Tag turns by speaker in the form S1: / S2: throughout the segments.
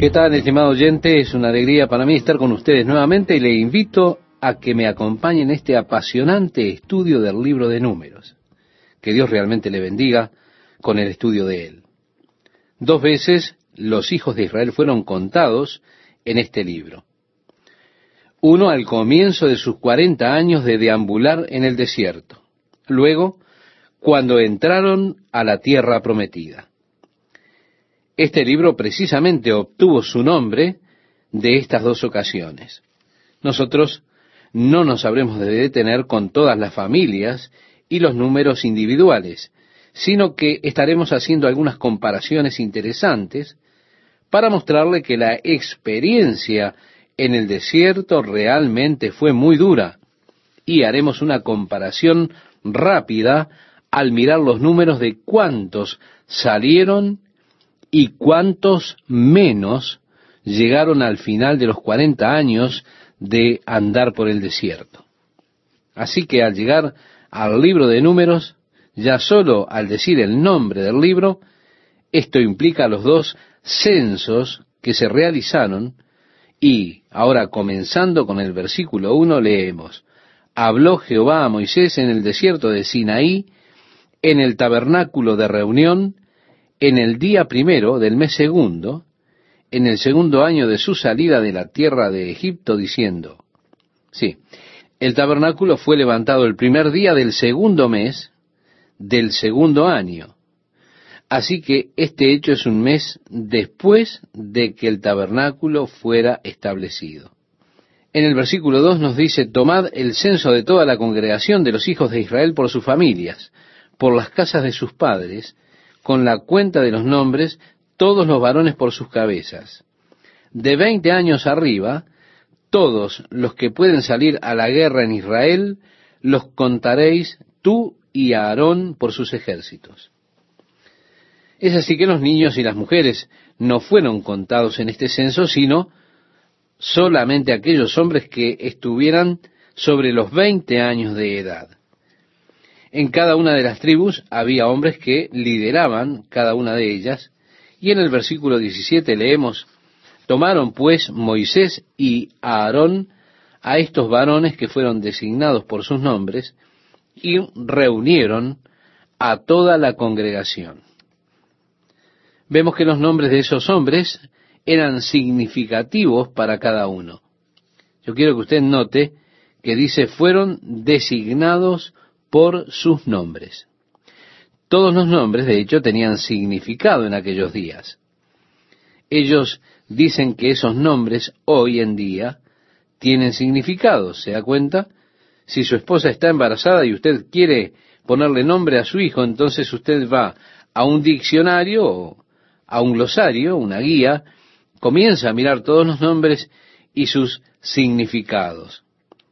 S1: ¿Qué tal, estimado oyente? Es una alegría para mí estar con ustedes nuevamente y le invito a que me acompañen en este apasionante estudio del libro de números. Que Dios realmente le bendiga con el estudio de él. Dos veces los hijos de Israel fueron contados en este libro. Uno al comienzo de sus cuarenta años de deambular en el desierto. Luego, cuando entraron a la tierra prometida. Este libro precisamente obtuvo su nombre de estas dos ocasiones. Nosotros no nos habremos de detener con todas las familias y los números individuales, sino que estaremos haciendo algunas comparaciones interesantes para mostrarle que la experiencia en el desierto realmente fue muy dura y haremos una comparación rápida al mirar los números de cuántos salieron y cuántos menos llegaron al final de los 40 años de andar por el desierto. Así que al llegar al libro de números, ya solo al decir el nombre del libro, esto implica los dos censos que se realizaron y ahora comenzando con el versículo 1 leemos, habló Jehová a Moisés en el desierto de Sinaí, en el tabernáculo de reunión, en el día primero del mes segundo, en el segundo año de su salida de la tierra de Egipto, diciendo, sí, el tabernáculo fue levantado el primer día del segundo mes del segundo año. Así que este hecho es un mes después de que el tabernáculo fuera establecido. En el versículo 2 nos dice, tomad el censo de toda la congregación de los hijos de Israel por sus familias, por las casas de sus padres, con la cuenta de los nombres, todos los varones por sus cabezas. De veinte años arriba, todos los que pueden salir a la guerra en Israel, los contaréis tú y Aarón por sus ejércitos. Es así que los niños y las mujeres no fueron contados en este censo, sino solamente aquellos hombres que estuvieran sobre los 20 años de edad. En cada una de las tribus había hombres que lideraban cada una de ellas, y en el versículo 17 leemos, Tomaron pues Moisés y Aarón a estos varones que fueron designados por sus nombres, y reunieron a toda la congregación vemos que los nombres de esos hombres eran significativos para cada uno. Yo quiero que usted note que dice fueron designados por sus nombres. Todos los nombres, de hecho, tenían significado en aquellos días. Ellos dicen que esos nombres hoy en día tienen significado. ¿Se da cuenta? Si su esposa está embarazada y usted quiere ponerle nombre a su hijo, entonces usted va a un diccionario a un glosario, una guía, comienza a mirar todos los nombres y sus significados.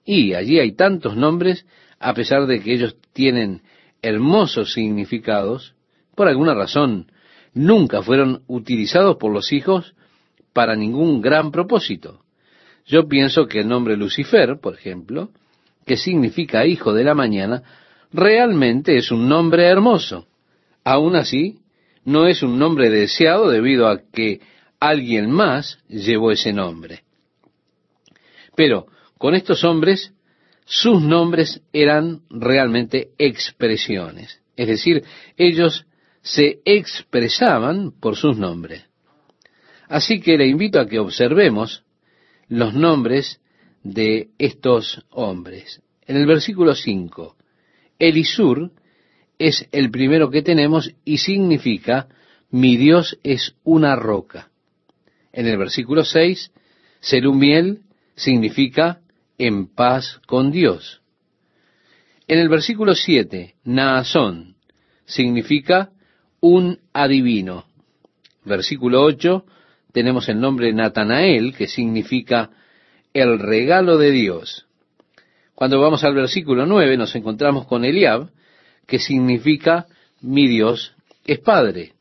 S1: Y allí hay tantos nombres, a pesar de que ellos tienen hermosos significados, por alguna razón nunca fueron utilizados por los hijos para ningún gran propósito. Yo pienso que el nombre Lucifer, por ejemplo, que significa hijo de la mañana, realmente es un nombre hermoso. Aún así, no es un nombre deseado debido a que alguien más llevó ese nombre. Pero con estos hombres, sus nombres eran realmente expresiones. Es decir, ellos se expresaban por sus nombres. Así que le invito a que observemos los nombres de estos hombres. En el versículo 5, Elisur es el primero que tenemos y significa mi Dios es una roca. En el versículo 6, Serumiel significa en paz con Dios. En el versículo 7, Naasón significa un adivino. Versículo 8, tenemos el nombre Natanael, que significa el regalo de Dios. Cuando vamos al versículo 9 nos encontramos con Eliab, que significa mi Dios es Padre.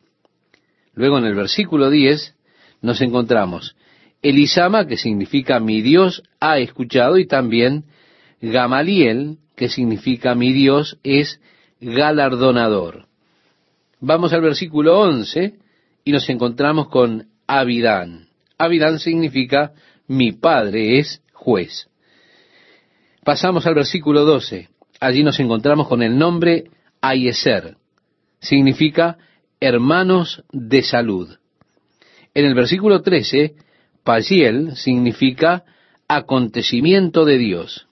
S1: Luego en el versículo 10 nos encontramos Elisama, que significa mi Dios ha escuchado, y también Gamaliel, que significa mi Dios es galardonador. Vamos al versículo 11 y nos encontramos con Abidán. Abidán significa mi padre es juez. Pasamos al versículo 12. Allí nos encontramos con el nombre Ayeser. Significa hermanos de salud. En el versículo 13, Pagiel significa acontecimiento de Dios.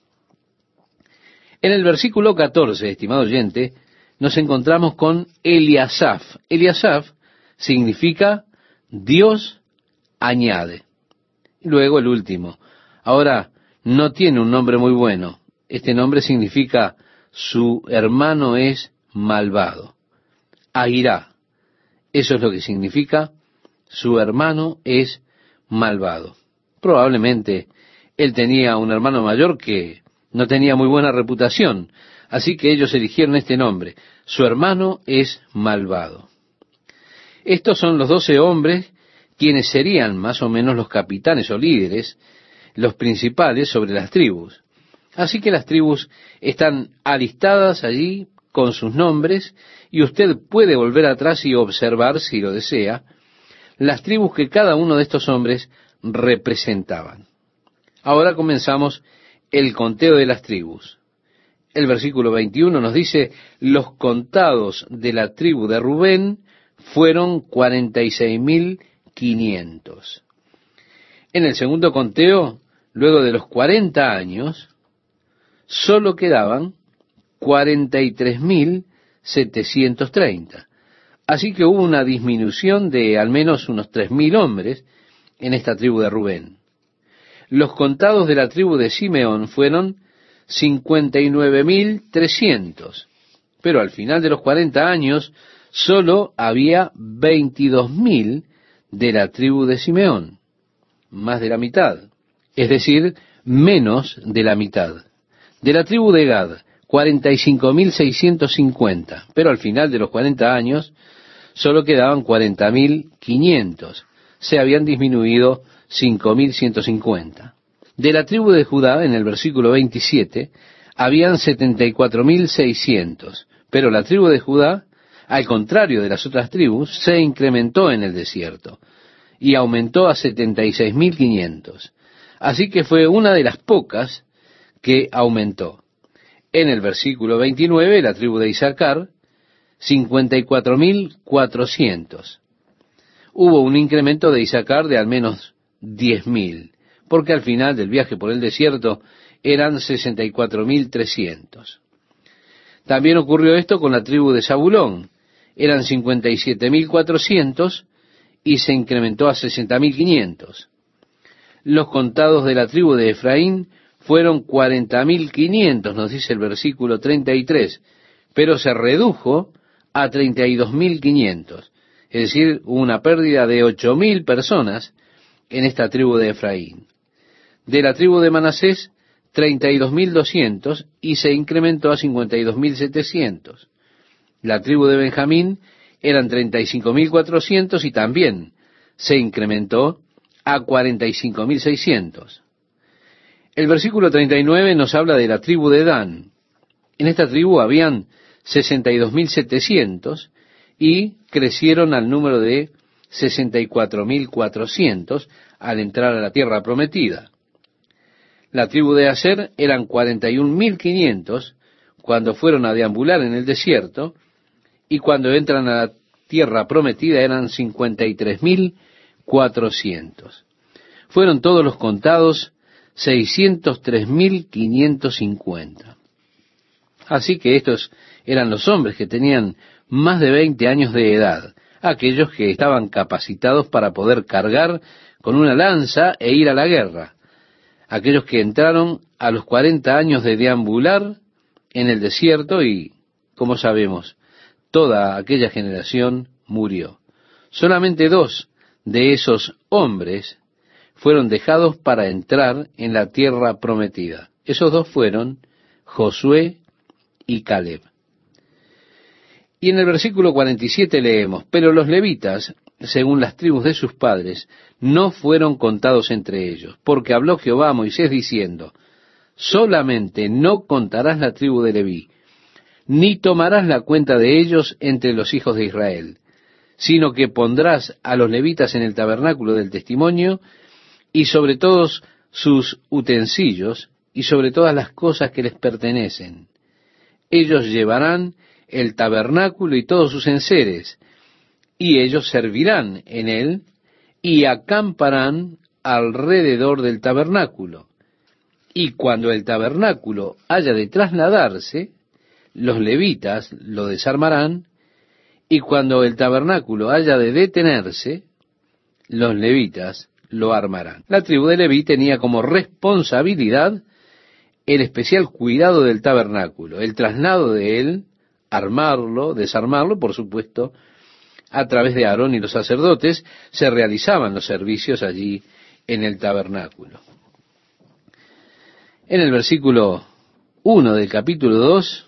S1: En el versículo 14, estimado oyente, nos encontramos con Eliasaf. Eliasaf significa Dios añade. Luego el último. Ahora, no tiene un nombre muy bueno. Este nombre significa su hermano es malvado. Airá. Eso es lo que significa su hermano es malvado. Probablemente él tenía un hermano mayor que no tenía muy buena reputación, así que ellos eligieron este nombre. Su hermano es malvado. Estos son los doce hombres quienes serían más o menos los capitanes o líderes, los principales sobre las tribus. Así que las tribus están alistadas allí con sus nombres y usted puede volver atrás y observar, si lo desea, las tribus que cada uno de estos hombres representaban. Ahora comenzamos el conteo de las tribus. El versículo 21 nos dice, los contados de la tribu de Rubén fueron 46.500. En el segundo conteo, luego de los 40 años, solo quedaban 43.730. Así que hubo una disminución de al menos unos tres mil hombres en esta tribu de Rubén. Los contados de la tribu de Simeón fueron cincuenta y nueve mil trescientos, pero al final de los cuarenta años solo había veintidós mil de la tribu de Simeón, más de la mitad, es decir, menos de la mitad. De la tribu de Gad, cuarenta y cinco mil seiscientos cincuenta, pero al final de los cuarenta años solo quedaban 40.500. Se habían disminuido 5.150. De la tribu de Judá, en el versículo 27, habían 74.600. Pero la tribu de Judá, al contrario de las otras tribus, se incrementó en el desierto y aumentó a 76.500. Así que fue una de las pocas que aumentó. En el versículo 29, la tribu de Isaacar 54.400. Hubo un incremento de Isaacar de al menos 10.000, porque al final del viaje por el desierto eran 64.300. También ocurrió esto con la tribu de Zabulón. Eran 57.400 y se incrementó a 60.500. Los contados de la tribu de Efraín fueron 40.500, nos dice el versículo 33, pero se redujo a 32.500. Es decir, una pérdida de 8.000 personas en esta tribu de Efraín. De la tribu de Manasés, 32.200 y se incrementó a 52.700. La tribu de Benjamín eran 35.400 y también se incrementó a 45.600. El versículo 39 nos habla de la tribu de Dan. En esta tribu habían 62.700 y crecieron al número de 64.400 al entrar a la tierra prometida. La tribu de Aser eran 41.500 cuando fueron a deambular en el desierto y cuando entran a la tierra prometida eran 53.400. Fueron todos los contados 603.550. Así que estos eran los hombres que tenían más de 20 años de edad, aquellos que estaban capacitados para poder cargar con una lanza e ir a la guerra, aquellos que entraron a los 40 años de deambular en el desierto y, como sabemos, toda aquella generación murió. Solamente dos de esos hombres fueron dejados para entrar en la tierra prometida. Esos dos fueron Josué y Caleb. Y en el versículo 47 leemos, pero los levitas, según las tribus de sus padres, no fueron contados entre ellos, porque habló Jehová a Moisés diciendo, solamente no contarás la tribu de Leví, ni tomarás la cuenta de ellos entre los hijos de Israel, sino que pondrás a los levitas en el tabernáculo del testimonio y sobre todos sus utensilios y sobre todas las cosas que les pertenecen. Ellos llevarán el tabernáculo y todos sus enseres, y ellos servirán en él y acamparán alrededor del tabernáculo. Y cuando el tabernáculo haya de trasladarse, los levitas lo desarmarán, y cuando el tabernáculo haya de detenerse, los levitas lo armarán. La tribu de Leví tenía como responsabilidad el especial cuidado del tabernáculo, el traslado de él, armarlo, desarmarlo, por supuesto, a través de Aarón y los sacerdotes, se realizaban los servicios allí en el tabernáculo. En el versículo 1 del capítulo 2,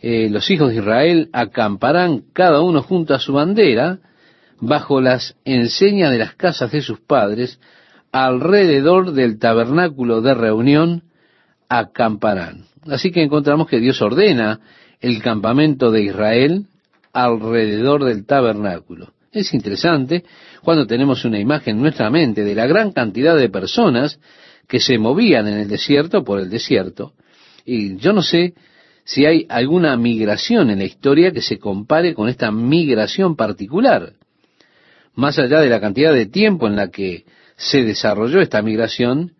S1: eh, los hijos de Israel acamparán cada uno junto a su bandera, bajo las enseñas de las casas de sus padres, alrededor del tabernáculo de reunión, acamparán. Así que encontramos que Dios ordena el campamento de Israel alrededor del tabernáculo. Es interesante cuando tenemos una imagen en nuestra mente de la gran cantidad de personas que se movían en el desierto por el desierto. Y yo no sé si hay alguna migración en la historia que se compare con esta migración particular. Más allá de la cantidad de tiempo en la que se desarrolló esta migración,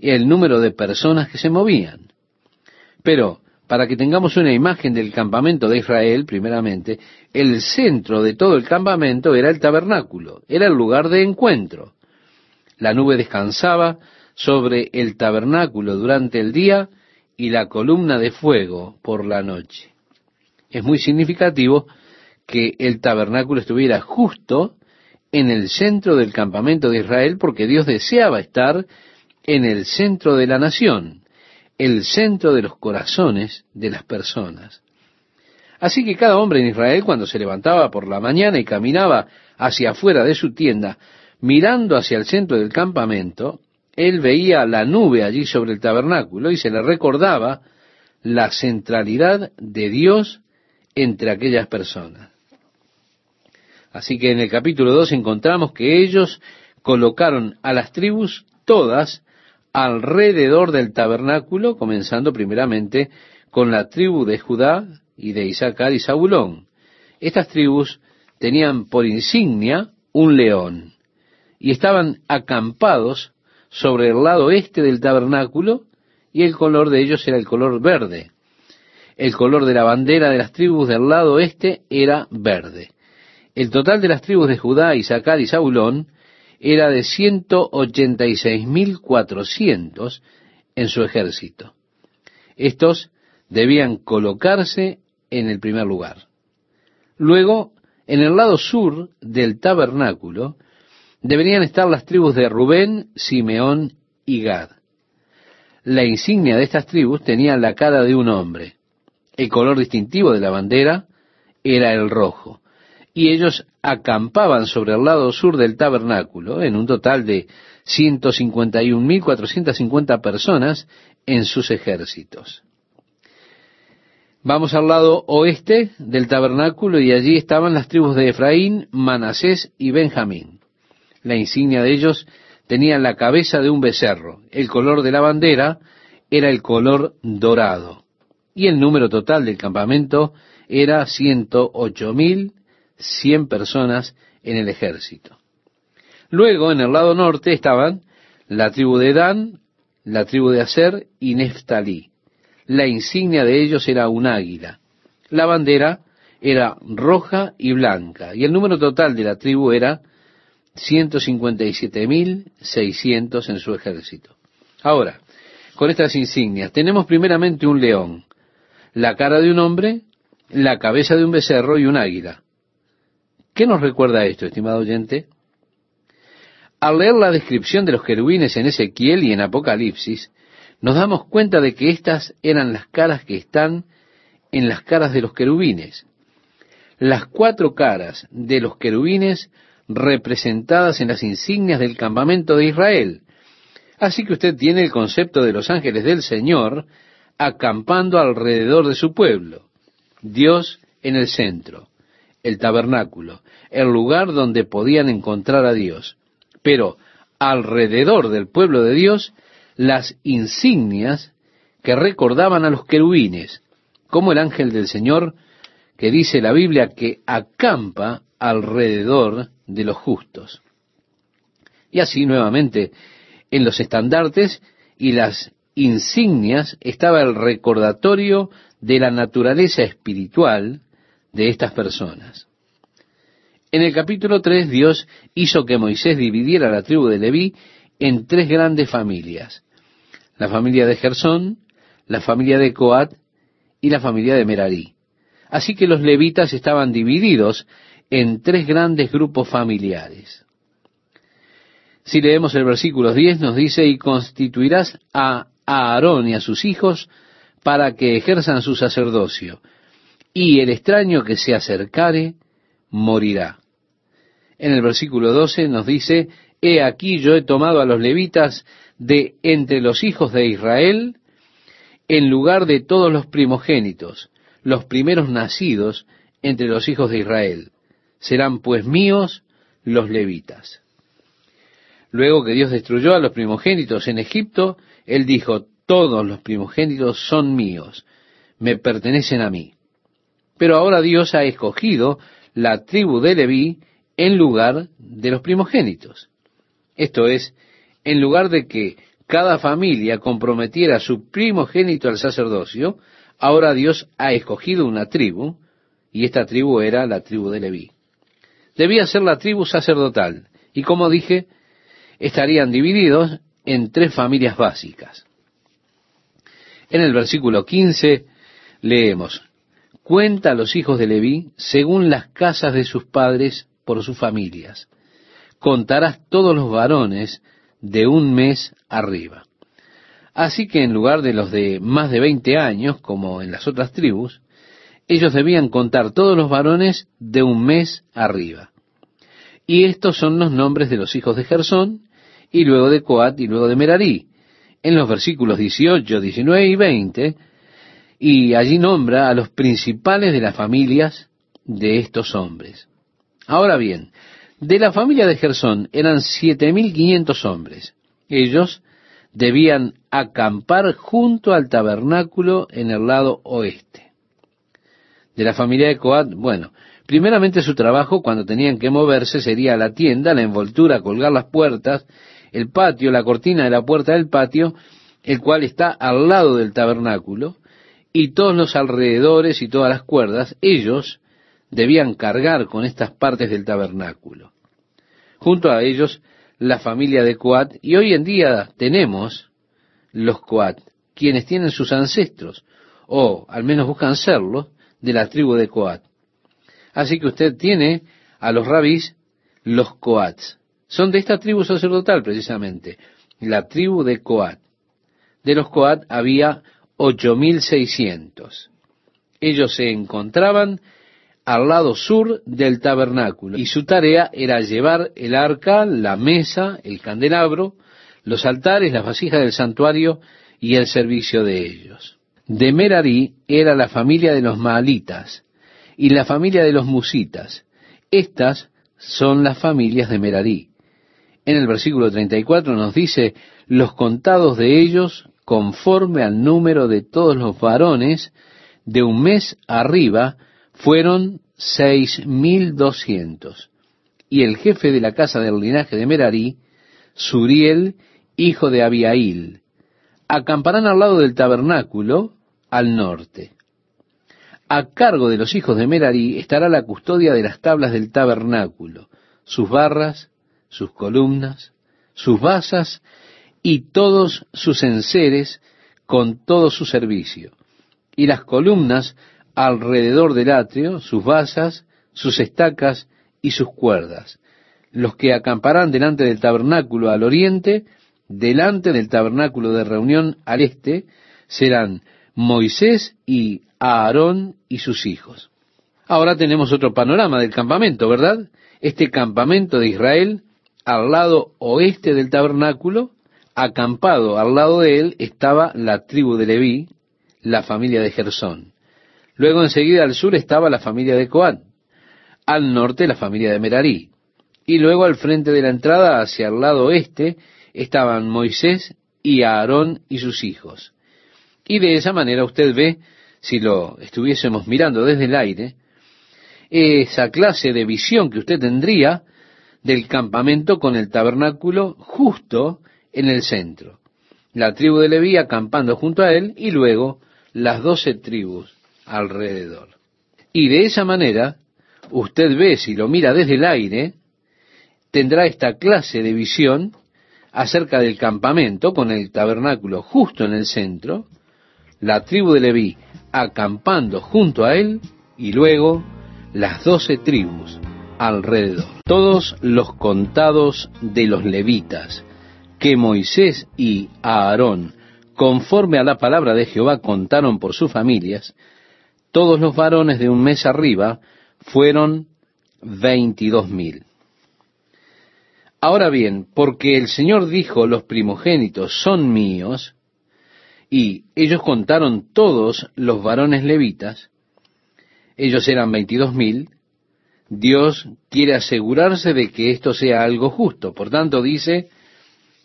S1: el número de personas que se movían. Pero, para que tengamos una imagen del campamento de Israel, primeramente, el centro de todo el campamento era el tabernáculo, era el lugar de encuentro. La nube descansaba sobre el tabernáculo durante el día y la columna de fuego por la noche. Es muy significativo que el tabernáculo estuviera justo en el centro del campamento de Israel porque Dios deseaba estar en el centro de la nación, el centro de los corazones de las personas. Así que cada hombre en Israel cuando se levantaba por la mañana y caminaba hacia afuera de su tienda, mirando hacia el centro del campamento, él veía la nube allí sobre el tabernáculo y se le recordaba la centralidad de Dios entre aquellas personas. Así que en el capítulo 2 encontramos que ellos colocaron a las tribus todas alrededor del tabernáculo, comenzando primeramente con la tribu de Judá y de Isaacar y Zabulón. Estas tribus tenían por insignia un león y estaban acampados sobre el lado este del tabernáculo y el color de ellos era el color verde. El color de la bandera de las tribus del lado este era verde. El total de las tribus de Judá, Isaacar y Zabulón era de 186.400 en su ejército. Estos debían colocarse en el primer lugar. Luego, en el lado sur del tabernáculo, deberían estar las tribus de Rubén, Simeón y Gad. La insignia de estas tribus tenía la cara de un hombre. El color distintivo de la bandera era el rojo y ellos acampaban sobre el lado sur del tabernáculo, en un total de 151.450 personas en sus ejércitos. Vamos al lado oeste del tabernáculo y allí estaban las tribus de Efraín, Manasés y Benjamín. La insignia de ellos tenía la cabeza de un becerro. El color de la bandera era el color dorado. Y el número total del campamento era 108.000 cien personas en el ejército. Luego, en el lado norte, estaban la tribu de Dan, la tribu de Aser y Neftalí. La insignia de ellos era un águila. La bandera era roja y blanca, y el número total de la tribu era 157.600 en su ejército. Ahora, con estas insignias, tenemos primeramente un león, la cara de un hombre, la cabeza de un becerro y un águila. ¿Qué nos recuerda esto, estimado oyente? Al leer la descripción de los querubines en Ezequiel y en Apocalipsis, nos damos cuenta de que estas eran las caras que están en las caras de los querubines. Las cuatro caras de los querubines representadas en las insignias del campamento de Israel. Así que usted tiene el concepto de los ángeles del Señor acampando alrededor de su pueblo. Dios en el centro el tabernáculo, el lugar donde podían encontrar a Dios. Pero alrededor del pueblo de Dios, las insignias que recordaban a los querubines, como el ángel del Señor, que dice la Biblia que acampa alrededor de los justos. Y así nuevamente, en los estandartes y las insignias estaba el recordatorio de la naturaleza espiritual de estas personas. En el capítulo 3 Dios hizo que Moisés dividiera la tribu de Leví en tres grandes familias. La familia de Gersón, la familia de Coat y la familia de Merarí. Así que los levitas estaban divididos en tres grandes grupos familiares. Si leemos el versículo 10 nos dice, y constituirás a Aarón y a sus hijos para que ejerzan su sacerdocio, y el extraño que se acercare morirá. En el versículo 12 nos dice, He aquí yo he tomado a los levitas de entre los hijos de Israel, en lugar de todos los primogénitos, los primeros nacidos entre los hijos de Israel. Serán pues míos los levitas. Luego que Dios destruyó a los primogénitos en Egipto, Él dijo, todos los primogénitos son míos, me pertenecen a mí. Pero ahora Dios ha escogido la tribu de Leví en lugar de los primogénitos. Esto es, en lugar de que cada familia comprometiera su primogénito al sacerdocio, ahora Dios ha escogido una tribu, y esta tribu era la tribu de Leví. Debía ser la tribu sacerdotal, y como dije, estarían divididos en tres familias básicas. En el versículo 15 leemos, cuenta a los hijos de Leví según las casas de sus padres por sus familias. Contarás todos los varones de un mes arriba. Así que en lugar de los de más de veinte años, como en las otras tribus, ellos debían contar todos los varones de un mes arriba. Y estos son los nombres de los hijos de Gersón, y luego de Coat, y luego de Merarí, en los versículos 18, 19 y 20, y allí nombra a los principales de las familias de estos hombres. Ahora bien, de la familia de Gersón eran siete mil quinientos hombres. Ellos debían acampar junto al tabernáculo en el lado oeste. De la familia de Coat, bueno, primeramente su trabajo cuando tenían que moverse sería la tienda, la envoltura, colgar las puertas, el patio, la cortina de la puerta del patio, el cual está al lado del tabernáculo, y todos los alrededores y todas las cuerdas, ellos debían cargar con estas partes del tabernáculo. Junto a ellos, la familia de Coat, y hoy en día tenemos los Coat, quienes tienen sus ancestros, o al menos buscan serlo, de la tribu de Coat. Así que usted tiene a los rabís, los Coats. Son de esta tribu sacerdotal precisamente, la tribu de Coat. De los Coat había ocho mil seiscientos. Ellos se encontraban al lado sur del tabernáculo, y su tarea era llevar el arca, la mesa, el candelabro, los altares, las vasijas del santuario y el servicio de ellos. De Merarí era la familia de los Maalitas y la familia de los Musitas. Estas son las familias de Merarí. En el versículo 34 nos dice, los contados de ellos conforme al número de todos los varones de un mes arriba fueron seis mil doscientos. Y el jefe de la casa del linaje de Merarí, Suriel, hijo de Abiail, acamparán al lado del tabernáculo al norte. A cargo de los hijos de Merarí estará la custodia de las tablas del tabernáculo, sus barras, sus columnas, sus basas y todos sus enseres con todo su servicio. Y las columnas alrededor del atrio, sus basas, sus estacas y sus cuerdas. Los que acamparán delante del tabernáculo al oriente, delante del tabernáculo de reunión al este, serán Moisés y Aarón y sus hijos. Ahora tenemos otro panorama del campamento, ¿verdad? Este campamento de Israel al lado oeste del tabernáculo, acampado al lado de él estaba la tribu de Leví, la familia de Gersón. Luego enseguida al sur estaba la familia de Coán. al norte la familia de Merarí. Y luego al frente de la entrada, hacia el lado oeste, estaban Moisés y Aarón y sus hijos. Y de esa manera usted ve, si lo estuviésemos mirando desde el aire, esa clase de visión que usted tendría del campamento con el tabernáculo justo en el centro. La tribu de Leví acampando junto a él y luego las doce tribus alrededor. Y de esa manera, usted ve, si lo mira desde el aire, tendrá esta clase de visión acerca del campamento con el tabernáculo justo en el centro, la tribu de Leví acampando junto a él y luego las doce tribus alrededor. Todos los contados de los levitas que Moisés y Aarón, conforme a la palabra de Jehová, contaron por sus familias, todos los varones de un mes arriba fueron veintidós mil. Ahora bien, porque el Señor dijo, los primogénitos son míos, y ellos contaron todos los varones levitas, ellos eran veintidós mil, Dios quiere asegurarse de que esto sea algo justo. Por tanto, dice,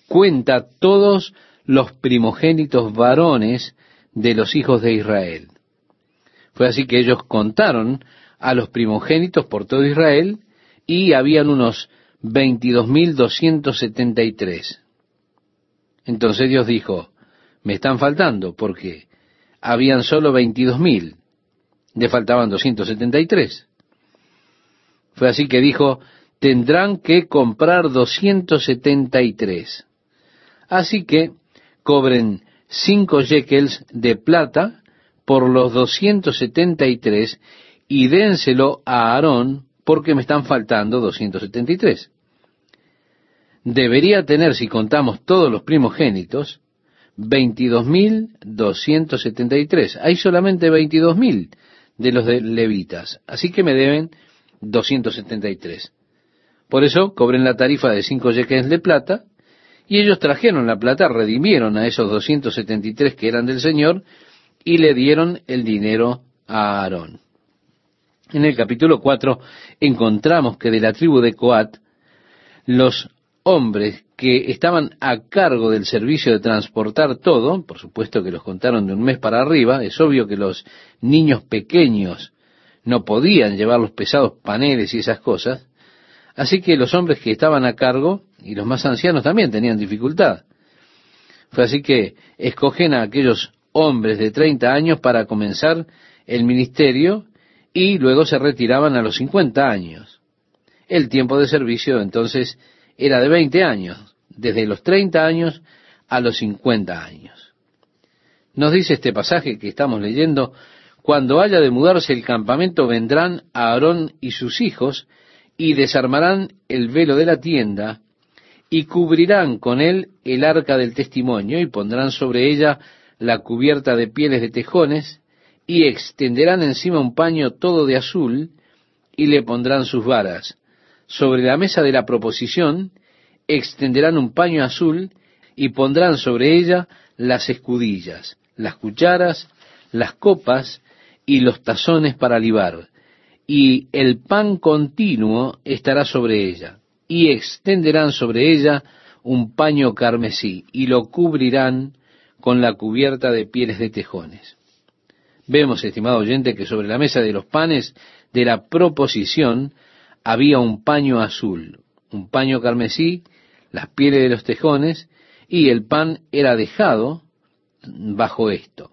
S1: cuenta todos los primogénitos varones de los hijos de Israel. Fue así que ellos contaron a los primogénitos por todo Israel y habían unos 22.273. Entonces Dios dijo, me están faltando porque habían solo 22.000, le faltaban 273. Fue así que dijo, tendrán que comprar 273. Así que cobren cinco shekels de plata por los 273 y dénselo a Aarón porque me están faltando 273. Debería tener, si contamos todos los primogénitos, 22.273. Hay solamente 22.000 de los de levitas, así que me deben 273. Por eso cobren la tarifa de cinco shekels de plata, y ellos trajeron la plata, redimieron a esos 273 que eran del Señor, y le dieron el dinero a Aarón. En el capítulo 4 encontramos que de la tribu de Coat, los hombres que estaban a cargo del servicio de transportar todo, por supuesto que los contaron de un mes para arriba, es obvio que los niños pequeños no podían llevar los pesados paneles y esas cosas, así que los hombres que estaban a cargo y los más ancianos también tenían dificultad. Fue así que escogen a aquellos hombres de 30 años para comenzar el ministerio y luego se retiraban a los 50 años. El tiempo de servicio entonces era de 20 años, desde los 30 años a los 50 años. Nos dice este pasaje que estamos leyendo, cuando haya de mudarse el campamento vendrán a Aarón y sus hijos y desarmarán el velo de la tienda y cubrirán con él el arca del testimonio y pondrán sobre ella la cubierta de pieles de tejones y extenderán encima un paño todo de azul y le pondrán sus varas. Sobre la mesa de la proposición extenderán un paño azul y pondrán sobre ella las escudillas, las cucharas, las copas y los tazones para libar, y el pan continuo estará sobre ella, y extenderán sobre ella un paño carmesí, y lo cubrirán con la cubierta de pieles de tejones. Vemos, estimado oyente, que sobre la mesa de los panes de la proposición había un paño azul, un paño carmesí, las pieles de los tejones, y el pan era dejado bajo esto.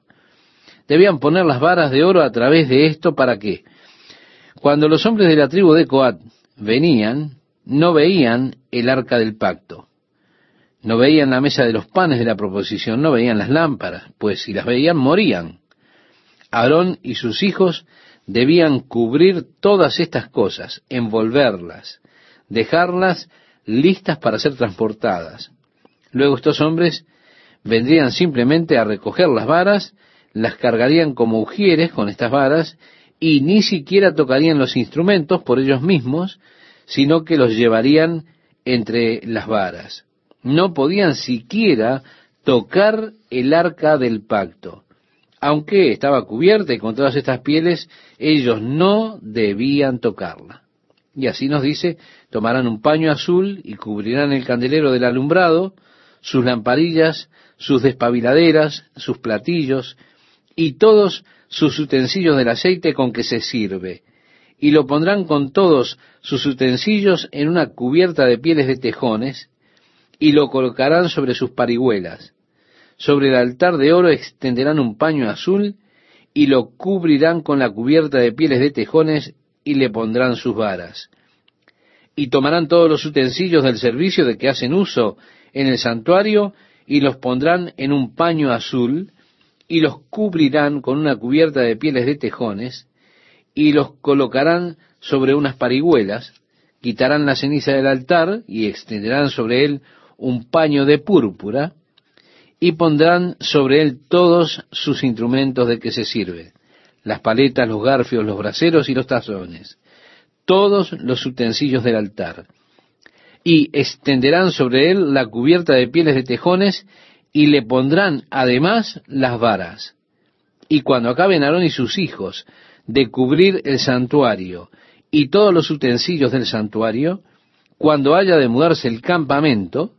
S1: Debían poner las varas de oro a través de esto para que, cuando los hombres de la tribu de Coat venían, no veían el arca del pacto. No veían la mesa de los panes de la proposición, no veían las lámparas, pues si las veían morían. Aarón y sus hijos debían cubrir todas estas cosas, envolverlas, dejarlas listas para ser transportadas. Luego estos hombres vendrían simplemente a recoger las varas, las cargarían como ujieres con estas varas y ni siquiera tocarían los instrumentos por ellos mismos, sino que los llevarían entre las varas no podían siquiera tocar el arca del pacto. Aunque estaba cubierta y con todas estas pieles, ellos no debían tocarla. Y así nos dice, tomarán un paño azul y cubrirán el candelero del alumbrado, sus lamparillas, sus despabiladeras, sus platillos y todos sus utensilios del aceite con que se sirve. Y lo pondrán con todos sus utensilios en una cubierta de pieles de tejones y lo colocarán sobre sus parihuelas. Sobre el altar de oro extenderán un paño azul y lo cubrirán con la cubierta de pieles de tejones y le pondrán sus varas. Y tomarán todos los utensilios del servicio de que hacen uso en el santuario y los pondrán en un paño azul y los cubrirán con una cubierta de pieles de tejones y los colocarán sobre unas parihuelas, quitarán la ceniza del altar y extenderán sobre él un paño de púrpura y pondrán sobre él todos sus instrumentos de que se sirve las paletas, los garfios, los braseros y los tazones, todos los utensilios del altar. Y extenderán sobre él la cubierta de pieles de tejones y le pondrán además las varas. Y cuando acaben Aarón y sus hijos de cubrir el santuario y todos los utensilios del santuario, cuando haya de mudarse el campamento,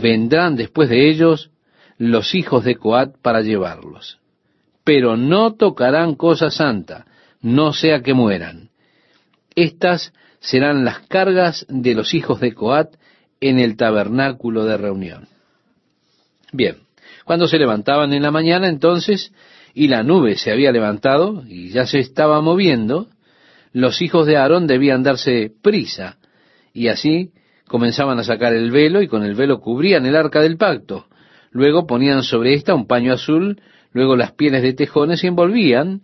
S1: vendrán después de ellos los hijos de Coat para llevarlos pero no tocarán cosa santa, no sea que mueran. Estas serán las cargas de los hijos de Coat en el tabernáculo de reunión. Bien, cuando se levantaban en la mañana entonces, y la nube se había levantado y ya se estaba moviendo, los hijos de Aarón debían darse prisa, y así comenzaban a sacar el velo y con el velo cubrían el arca del pacto. Luego ponían sobre ésta un paño azul Luego las pieles de tejones envolvían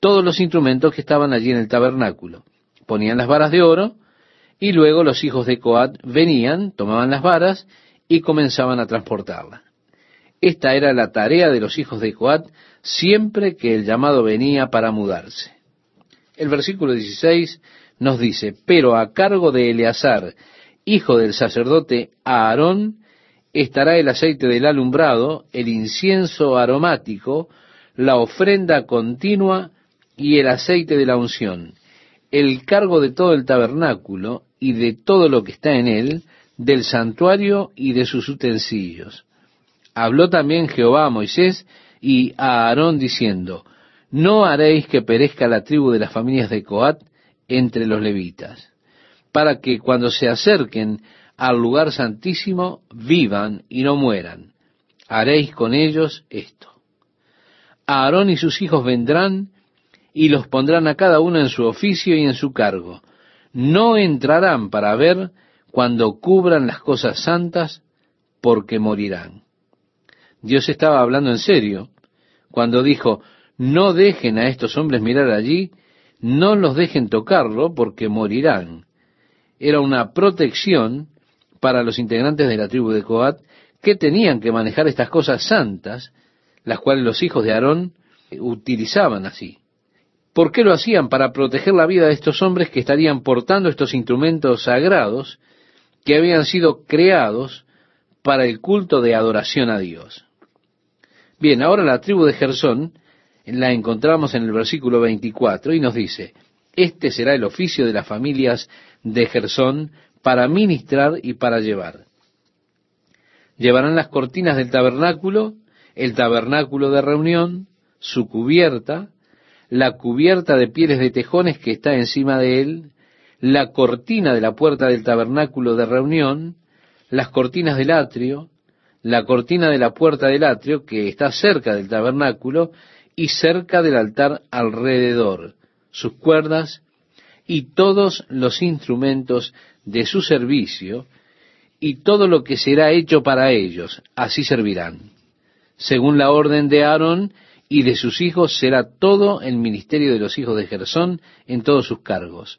S1: todos los instrumentos que estaban allí en el tabernáculo. Ponían las varas de oro y luego los hijos de Coat venían, tomaban las varas y comenzaban a transportarlas. Esta era la tarea de los hijos de Coat siempre que el llamado venía para mudarse. El versículo 16 nos dice, pero a cargo de Eleazar, hijo del sacerdote Aarón, estará el aceite del alumbrado, el incienso aromático, la ofrenda continua y el aceite de la unción, el cargo de todo el tabernáculo y de todo lo que está en él, del santuario y de sus utensilios. Habló también Jehová a Moisés y a Aarón diciendo, No haréis que perezca la tribu de las familias de Coat entre los levitas, para que cuando se acerquen al lugar santísimo, vivan y no mueran. Haréis con ellos esto. Aarón y sus hijos vendrán y los pondrán a cada uno en su oficio y en su cargo. No entrarán para ver cuando cubran las cosas santas, porque morirán. Dios estaba hablando en serio cuando dijo, no dejen a estos hombres mirar allí, no los dejen tocarlo, porque morirán. Era una protección para los integrantes de la tribu de Coat que tenían que manejar estas cosas santas, las cuales los hijos de Aarón utilizaban así. ¿Por qué lo hacían? Para proteger la vida de estos hombres que estarían portando estos instrumentos sagrados que habían sido creados para el culto de adoración a Dios. Bien, ahora la tribu de Gersón la encontramos en el versículo 24 y nos dice, este será el oficio de las familias de Gersón para ministrar y para llevar. Llevarán las cortinas del tabernáculo, el tabernáculo de reunión, su cubierta, la cubierta de pieles de tejones que está encima de él, la cortina de la puerta del tabernáculo de reunión, las cortinas del atrio, la cortina de la puerta del atrio que está cerca del tabernáculo y cerca del altar alrededor, sus cuerdas y todos los instrumentos de su servicio y todo lo que será hecho para ellos, así servirán. Según la orden de Aarón y de sus hijos será todo el ministerio de los hijos de Gersón en todos sus cargos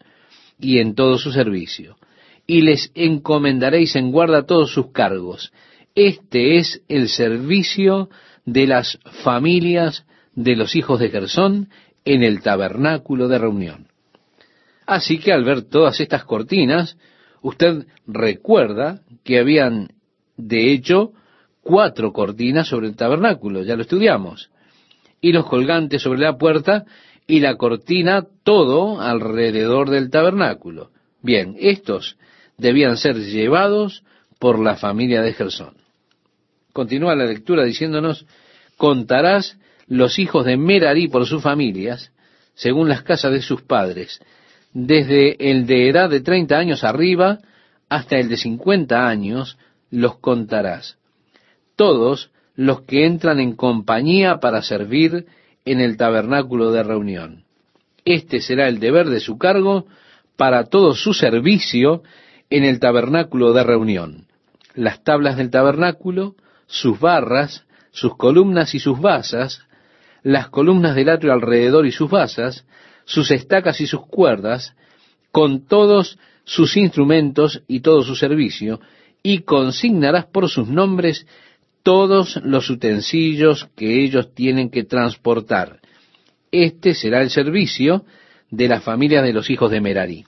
S1: y en todo su servicio. Y les encomendaréis en guarda todos sus cargos. Este es el servicio de las familias de los hijos de Gersón en el tabernáculo de reunión. Así que al ver todas estas cortinas, Usted recuerda que habían, de hecho, cuatro cortinas sobre el tabernáculo, ya lo estudiamos, y los colgantes sobre la puerta y la cortina todo alrededor del tabernáculo. Bien, estos debían ser llevados por la familia de Gersón. Continúa la lectura diciéndonos, contarás los hijos de Merari por sus familias, según las casas de sus padres, desde el de edad de treinta años arriba hasta el de cincuenta años, los contarás. Todos los que entran en compañía para servir en el tabernáculo de reunión. Este será el deber de su cargo para todo su servicio en el tabernáculo de reunión. Las tablas del tabernáculo, sus barras, sus columnas y sus basas, las columnas del atrio alrededor y sus basas, sus estacas y sus cuerdas, con todos sus instrumentos y todo su servicio, y consignarás por sus nombres todos los utensilios que ellos tienen que transportar. Este será el servicio de la familia de los hijos de Merari.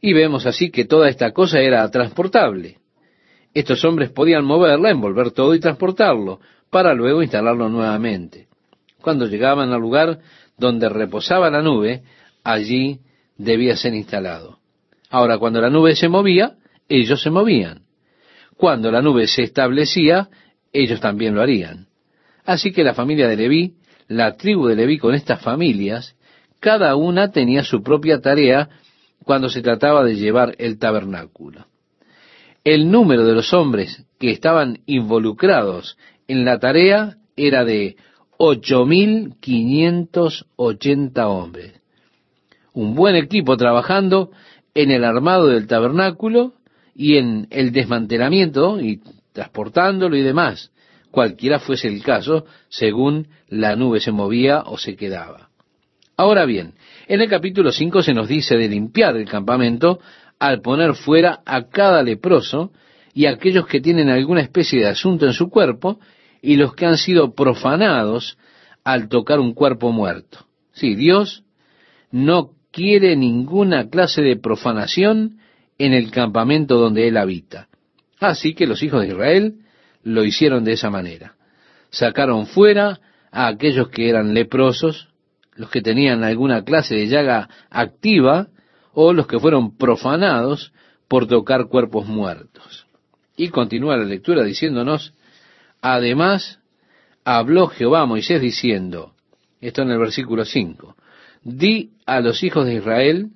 S1: Y vemos así que toda esta cosa era transportable. Estos hombres podían moverla, envolver todo y transportarlo, para luego instalarlo nuevamente. Cuando llegaban al lugar donde reposaba la nube, allí debía ser instalado. Ahora, cuando la nube se movía, ellos se movían. Cuando la nube se establecía, ellos también lo harían. Así que la familia de Leví, la tribu de Leví con estas familias, cada una tenía su propia tarea cuando se trataba de llevar el tabernáculo. El número de los hombres que estaban involucrados en la tarea era de 8.580 hombres. Un buen equipo trabajando en el armado del tabernáculo y en el desmantelamiento y transportándolo y demás, cualquiera fuese el caso, según la nube se movía o se quedaba. Ahora bien, en el capítulo 5 se nos dice de limpiar el campamento al poner fuera a cada leproso y a aquellos que tienen alguna especie de asunto en su cuerpo y los que han sido profanados al tocar un cuerpo muerto. Sí, Dios no quiere ninguna clase de profanación en el campamento donde él habita. Así que los hijos de Israel lo hicieron de esa manera. Sacaron fuera a aquellos que eran leprosos, los que tenían alguna clase de llaga activa, o los que fueron profanados por tocar cuerpos muertos. Y continúa la lectura diciéndonos, además habló Jehová a Moisés diciendo, esto en el versículo 5, di a los hijos de Israel,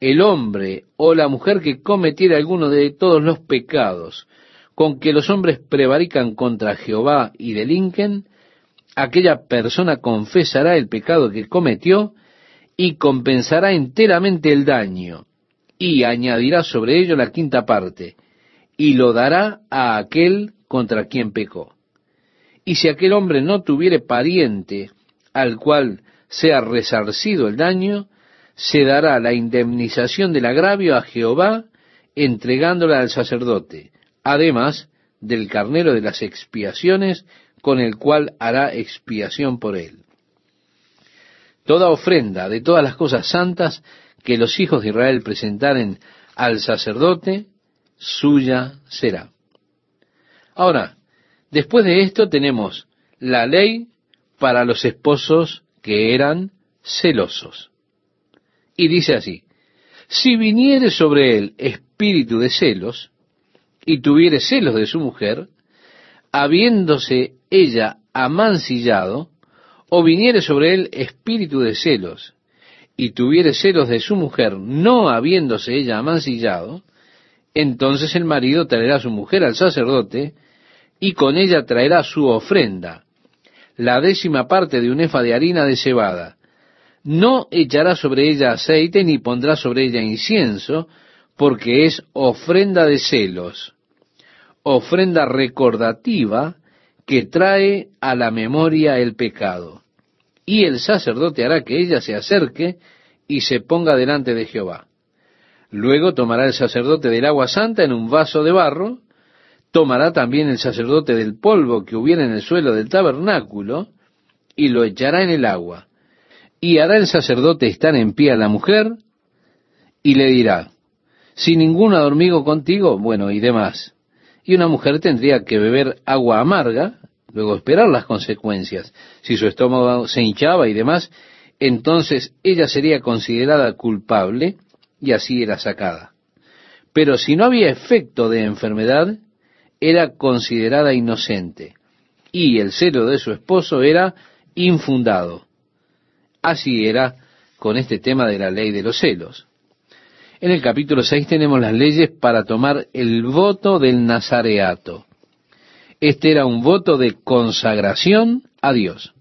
S1: el hombre o la mujer que cometiera alguno de todos los pecados con que los hombres prevarican contra Jehová y delinquen, aquella persona confesará el pecado que cometió y compensará enteramente el daño, y añadirá sobre ello la quinta parte, y lo dará a aquel contra quien pecó. Y si aquel hombre no tuviere pariente al cual sea resarcido el daño, se dará la indemnización del agravio a Jehová, entregándola al sacerdote, además del carnero de las expiaciones, con el cual hará expiación por él. Toda ofrenda de todas las cosas santas que los hijos de Israel presentaren al sacerdote, suya será. Ahora, después de esto tenemos la ley para los esposos que eran celosos. Y dice así, si viniere sobre él espíritu de celos, y tuviere celos de su mujer, habiéndose ella amancillado, o viniere sobre él espíritu de celos, y tuviere celos de su mujer, no habiéndose ella amancillado, entonces el marido traerá a su mujer al sacerdote, y con ella traerá su ofrenda, la décima parte de un efa de harina de cebada, no echará sobre ella aceite ni pondrá sobre ella incienso, porque es ofrenda de celos, ofrenda recordativa que trae a la memoria el pecado. Y el sacerdote hará que ella se acerque y se ponga delante de Jehová. Luego tomará el sacerdote del agua santa en un vaso de barro, tomará también el sacerdote del polvo que hubiera en el suelo del tabernáculo, y lo echará en el agua y hará el sacerdote estar en pie a la mujer y le dirá, si ninguno ha dormido contigo, bueno, y demás. Y una mujer tendría que beber agua amarga, luego esperar las consecuencias. Si su estómago se hinchaba y demás, entonces ella sería considerada culpable y así era sacada. Pero si no había efecto de enfermedad, era considerada inocente, y el celo de su esposo era infundado. Así era con este tema de la ley de los celos. En el capítulo 6 tenemos las leyes para tomar el voto del nazareato. Este era un voto de consagración a Dios.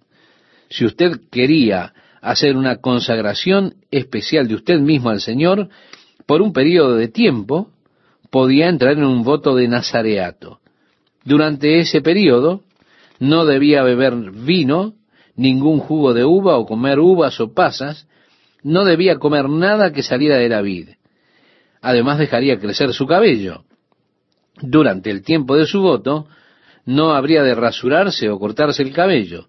S1: Si usted quería hacer una consagración especial de usted mismo al Señor, por un periodo de tiempo, podía entrar en un voto de nazareato. Durante ese periodo, no debía beber vino, ningún jugo de uva o comer uvas o pasas, no debía comer nada que saliera de la vid. Además dejaría crecer su cabello. Durante el tiempo de su voto, no habría de rasurarse o cortarse el cabello.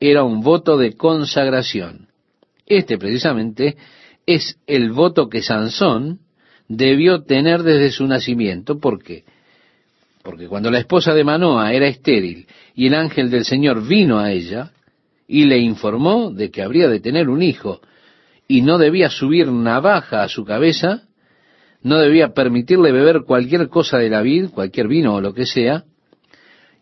S1: Era un voto de consagración. Este precisamente es el voto que Sansón debió tener desde su nacimiento. ¿Por qué? Porque cuando la esposa de Manoa era estéril y el ángel del Señor vino a ella y le informó de que habría de tener un hijo y no debía subir navaja a su cabeza, no debía permitirle beber cualquier cosa de la vid, cualquier vino o lo que sea,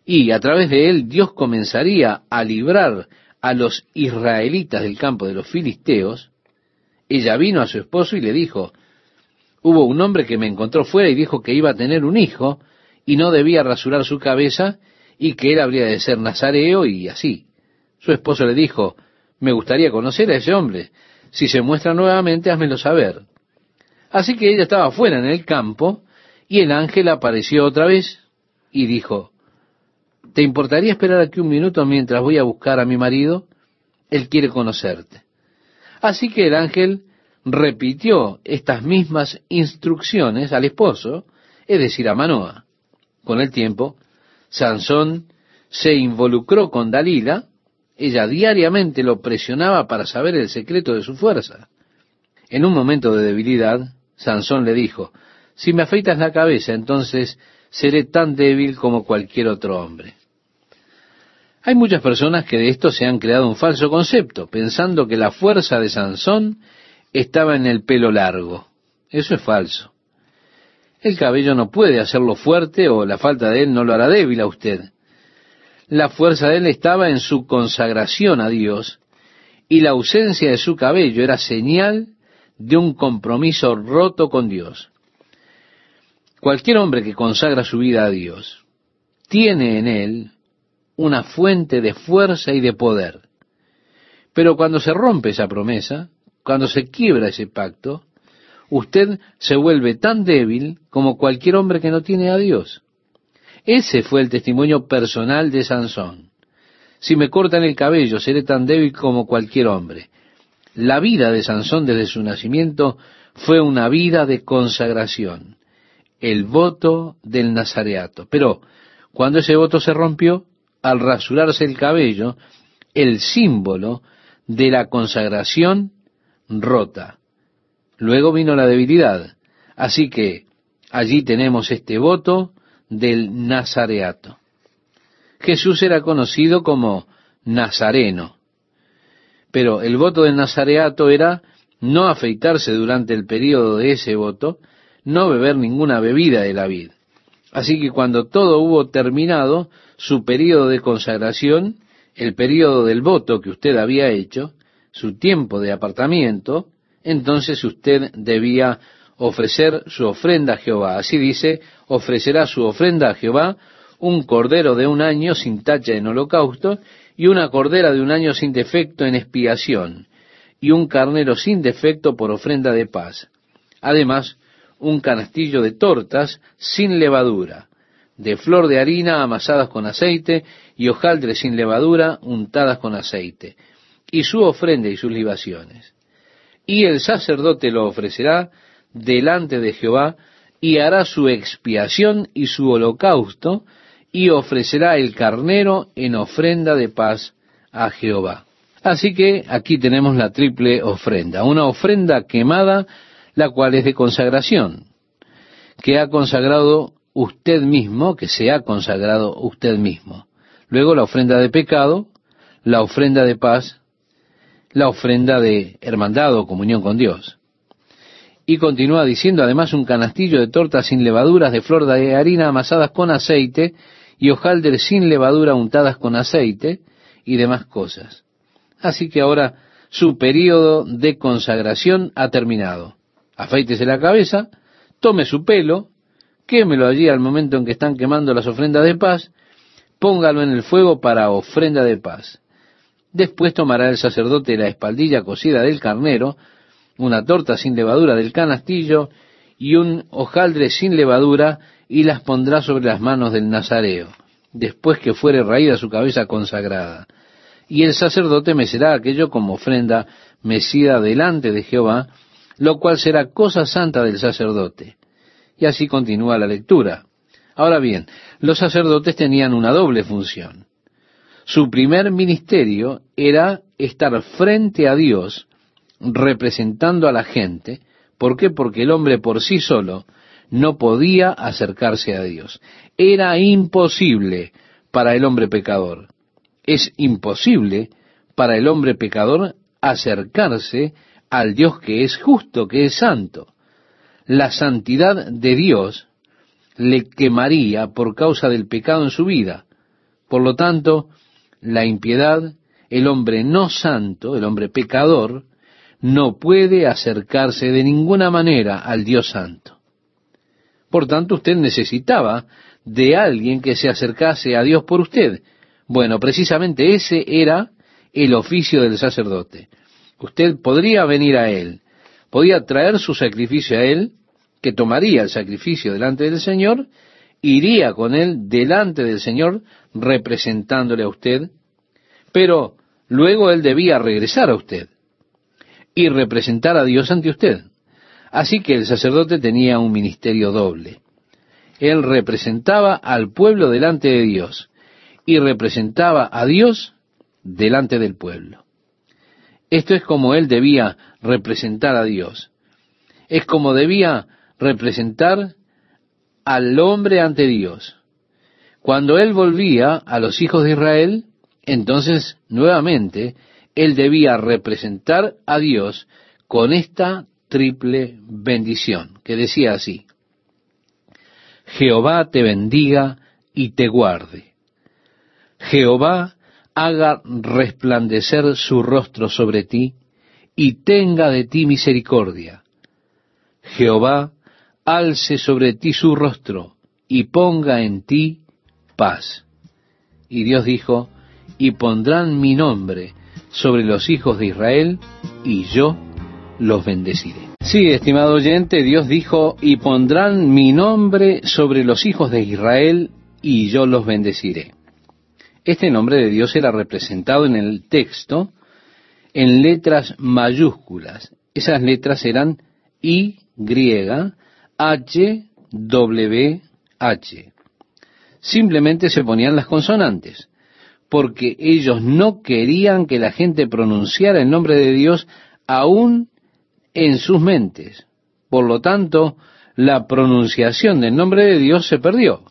S1: y a través de él Dios comenzaría a librar a los israelitas del campo de los filisteos, ella vino a su esposo y le dijo, hubo un hombre que me encontró fuera y dijo que iba a tener un hijo y no debía rasurar su cabeza y que él habría de ser nazareo y así. Su esposo le dijo, me gustaría conocer a ese hombre. Si se muestra nuevamente, házmelo saber. Así que ella estaba fuera en el campo y el ángel apareció otra vez y dijo, ¿te importaría esperar aquí un minuto mientras voy a buscar a mi marido? Él quiere conocerte. Así que el ángel repitió estas mismas instrucciones al esposo, es decir, a Manoa. Con el tiempo, Sansón se involucró con Dalila, ella diariamente lo presionaba para saber el secreto de su fuerza. En un momento de debilidad, Sansón le dijo, si me afeitas la cabeza, entonces seré tan débil como cualquier otro hombre. Hay muchas personas que de esto se han creado un falso concepto, pensando que la fuerza de Sansón estaba en el pelo largo. Eso es falso. El cabello no puede hacerlo fuerte o la falta de él no lo hará débil a usted. La fuerza de él estaba en su consagración a Dios y la ausencia de su cabello era señal de un compromiso roto con Dios. Cualquier hombre que consagra su vida a Dios tiene en él una fuente de fuerza y de poder. Pero cuando se rompe esa promesa, cuando se quiebra ese pacto, usted se vuelve tan débil como cualquier hombre que no tiene a Dios. Ese fue el testimonio personal de Sansón. Si me cortan el cabello, seré tan débil como cualquier hombre. La vida de Sansón desde su nacimiento fue una vida de consagración, el voto del nazareato. Pero cuando ese voto se rompió, al rasurarse el cabello, el símbolo de la consagración rota. Luego vino la debilidad. Así que allí tenemos este voto del nazareato. Jesús era conocido como Nazareno. Pero el voto del nazareato era no afeitarse durante el periodo de ese voto, no beber ninguna bebida de la vid. Así que cuando todo hubo terminado, su periodo de consagración, el periodo del voto que usted había hecho, su tiempo de apartamiento, entonces usted debía ofrecer su ofrenda a Jehová. Así dice, ofrecerá su ofrenda a Jehová un cordero de un año sin tacha en holocausto y una cordera de un año sin defecto en expiación, y un carnero sin defecto por ofrenda de paz. Además, un canastillo de tortas sin levadura, de flor de harina amasadas con aceite, y hojaldres sin levadura untadas con aceite, y su ofrenda y sus libaciones. Y el sacerdote lo ofrecerá delante de Jehová, y hará su expiación y su holocausto, y ofrecerá el carnero en ofrenda de paz a Jehová. Así que aquí tenemos la triple ofrenda, una ofrenda quemada, la cual es de consagración, que ha consagrado usted mismo, que se ha consagrado usted mismo. Luego la ofrenda de pecado, la ofrenda de paz, la ofrenda de hermandad o comunión con Dios. Y continúa diciendo además un canastillo de tortas sin levaduras de flor de harina amasadas con aceite y hojaldres sin levadura untadas con aceite y demás cosas. Así que ahora su periodo de consagración ha terminado. Afeítese la cabeza, tome su pelo, quémelo allí al momento en que están quemando las ofrendas de paz, póngalo en el fuego para ofrenda de paz. Después tomará el sacerdote la espaldilla cocida del carnero, una torta sin levadura del canastillo y un hojaldre sin levadura y las pondrá sobre las manos del nazareo, después que fuere raída su cabeza consagrada. Y el sacerdote mecerá aquello como ofrenda mecida delante de Jehová, lo cual será cosa santa del sacerdote. Y así continúa la lectura. Ahora bien, los sacerdotes tenían una doble función. Su primer ministerio era estar frente a Dios representando a la gente. ¿Por qué? Porque el hombre por sí solo no podía acercarse a Dios. Era imposible para el hombre pecador. Es imposible para el hombre pecador acercarse al Dios que es justo, que es santo. La santidad de Dios le quemaría por causa del pecado en su vida. Por lo tanto, la impiedad, el hombre no santo, el hombre pecador, no puede acercarse de ninguna manera al Dios santo. Por tanto, usted necesitaba de alguien que se acercase a Dios por usted. Bueno, precisamente ese era el oficio del sacerdote. Usted podría venir a Él, podía traer su sacrificio a Él, que tomaría el sacrificio delante del Señor, iría con Él delante del Señor, representándole a usted, pero luego Él debía regresar a usted y representar a Dios ante usted. Así que el sacerdote tenía un ministerio doble. Él representaba al pueblo delante de Dios y representaba a Dios delante del pueblo. Esto es como él debía representar a Dios. Es como debía representar al hombre ante Dios. Cuando él volvía a los hijos de Israel, entonces nuevamente él debía representar a Dios con esta triple bendición, que decía así, Jehová te bendiga y te guarde. Jehová haga resplandecer su rostro sobre ti y tenga de ti misericordia. Jehová alce sobre ti su rostro y ponga en ti paz. Y Dios dijo, y pondrán mi nombre sobre los hijos de Israel, y yo los bendeciré. Sí, estimado oyente, Dios dijo, y pondrán mi nombre sobre los hijos de Israel, y yo los bendeciré. Este nombre de Dios era representado en el texto en letras mayúsculas. Esas letras eran I, H, W, H. Simplemente se ponían las consonantes porque ellos no querían que la gente pronunciara el nombre de Dios aún en sus mentes. Por lo tanto, la pronunciación del nombre de Dios se perdió.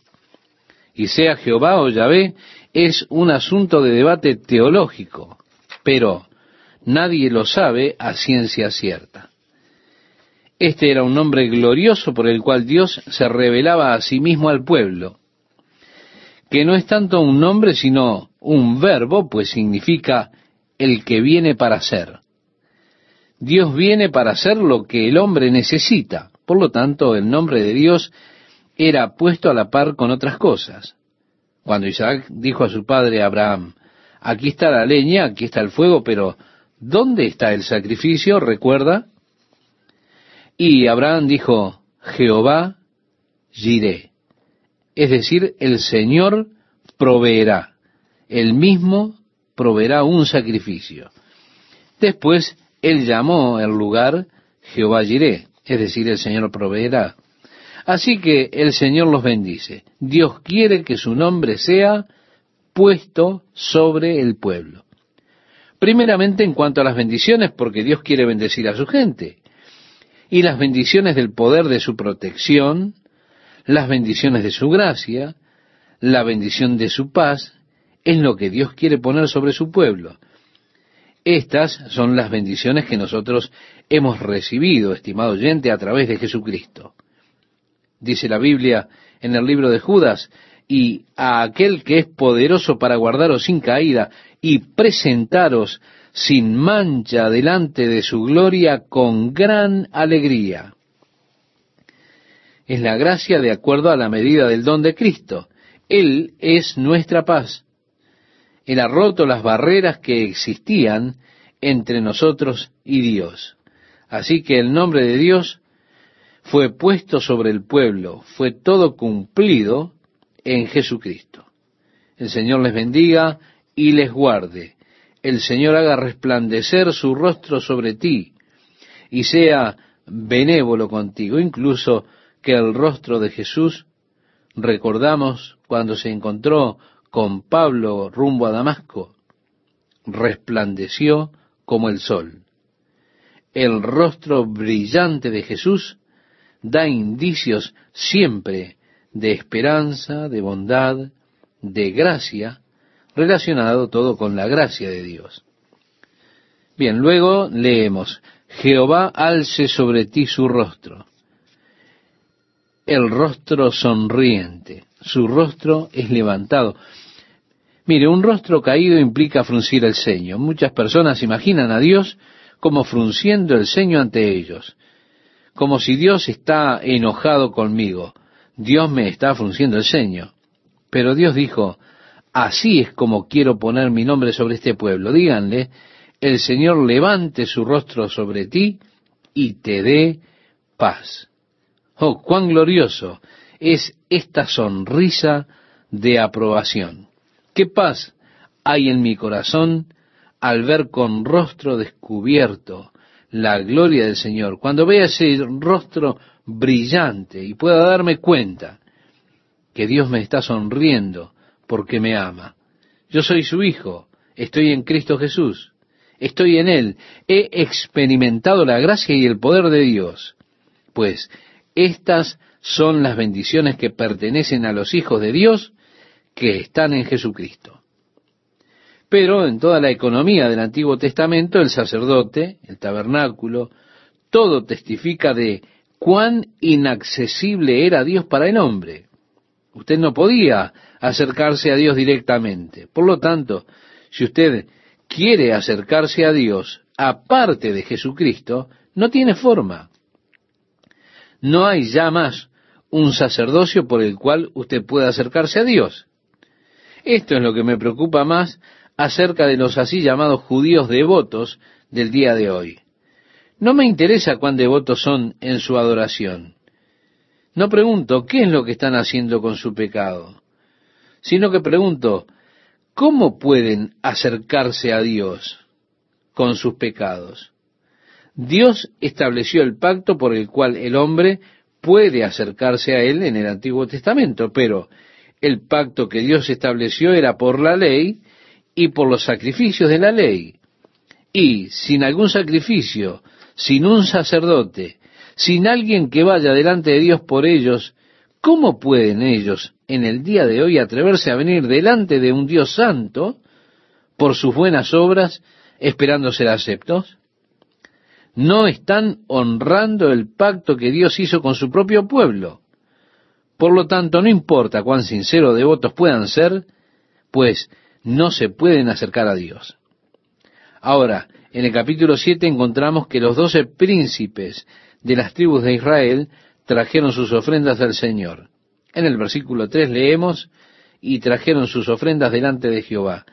S1: Y sea Jehová o Yahvé, es un asunto de debate teológico, pero nadie lo sabe a ciencia cierta. Este era un nombre glorioso por el cual Dios se revelaba a sí mismo al pueblo, que no es tanto un nombre sino un verbo, pues significa el que viene para ser. Dios viene para hacer lo que el hombre necesita. Por lo tanto, el nombre de Dios era puesto a la par con otras cosas. Cuando Isaac dijo a su padre Abraham, aquí está la leña, aquí está el fuego, pero ¿dónde está el sacrificio? Recuerda. Y Abraham dijo, Jehová giré. Es decir, el Señor proveerá él mismo proveerá un sacrificio. Después él llamó el lugar Jehová Jiré, es decir, el Señor proveerá. Así que el Señor los bendice. Dios quiere que su nombre sea puesto sobre el pueblo. Primeramente en cuanto a las bendiciones, porque Dios quiere bendecir a su gente. Y las bendiciones del poder de su protección, las bendiciones de su gracia, la bendición de su paz, es lo que Dios quiere poner sobre su pueblo. Estas son las bendiciones que nosotros hemos recibido, estimado oyente, a través de Jesucristo. Dice la Biblia en el libro de Judas, y a aquel que es poderoso para guardaros sin caída y presentaros sin mancha delante de su gloria con gran alegría. Es la gracia de acuerdo a la medida del don de Cristo. Él es nuestra paz. Él ha roto las barreras que existían entre nosotros y Dios. Así que el nombre de Dios fue puesto sobre el pueblo, fue todo cumplido en Jesucristo. El Señor les bendiga y les guarde. El Señor haga resplandecer su rostro sobre ti y sea benévolo contigo, incluso que el rostro de Jesús, recordamos cuando se encontró con Pablo rumbo a Damasco, resplandeció como el sol. El rostro brillante de Jesús da indicios siempre de esperanza, de bondad, de gracia, relacionado todo con la gracia de Dios. Bien, luego leemos, Jehová alce sobre ti su rostro. El rostro sonriente, su rostro es levantado. Mire, un rostro caído implica fruncir el ceño. Muchas personas imaginan a Dios como frunciendo el ceño ante ellos, como si Dios está enojado conmigo. Dios me está frunciendo el ceño. Pero Dios dijo, así es como quiero poner mi nombre sobre este pueblo. Díganle, el Señor levante su rostro sobre ti y te dé paz. Oh, cuán glorioso es esta sonrisa de aprobación. ¿Qué paz hay en mi corazón al ver con rostro descubierto la gloria del Señor? Cuando vea ese rostro brillante y pueda darme cuenta que Dios me está sonriendo porque me ama. Yo soy su hijo, estoy en Cristo Jesús, estoy en Él, he experimentado la gracia y el poder de Dios. Pues estas son las bendiciones que pertenecen a los hijos de Dios que están en Jesucristo. Pero en toda la economía del Antiguo Testamento, el sacerdote, el tabernáculo, todo testifica de cuán inaccesible era Dios para el hombre. Usted no podía acercarse a Dios directamente. Por lo tanto, si usted quiere acercarse a Dios aparte de Jesucristo, no tiene forma. No hay ya más un sacerdocio por el cual usted pueda acercarse a Dios. Esto es lo que me preocupa más acerca de los así llamados judíos devotos del día de hoy. No me interesa cuán devotos son en su adoración. No pregunto qué es lo que están haciendo con su pecado, sino que pregunto cómo pueden acercarse a Dios con sus pecados. Dios estableció el pacto por el cual el hombre puede acercarse a Él en el Antiguo Testamento, pero el pacto que Dios estableció era por la ley y por los sacrificios de la ley. Y sin algún sacrificio, sin un sacerdote, sin alguien que vaya delante de Dios por ellos, ¿cómo pueden ellos en el día de hoy atreverse a venir delante de un Dios santo por sus buenas obras esperando ser aceptos? No están honrando el pacto que Dios hizo con su propio pueblo. Por lo tanto, no importa cuán sinceros devotos puedan ser, pues no se pueden acercar a Dios. Ahora, en el capítulo 7 encontramos que los doce príncipes de las tribus de Israel trajeron sus ofrendas al Señor. En el versículo 3 leemos, y trajeron sus ofrendas delante de Jehová,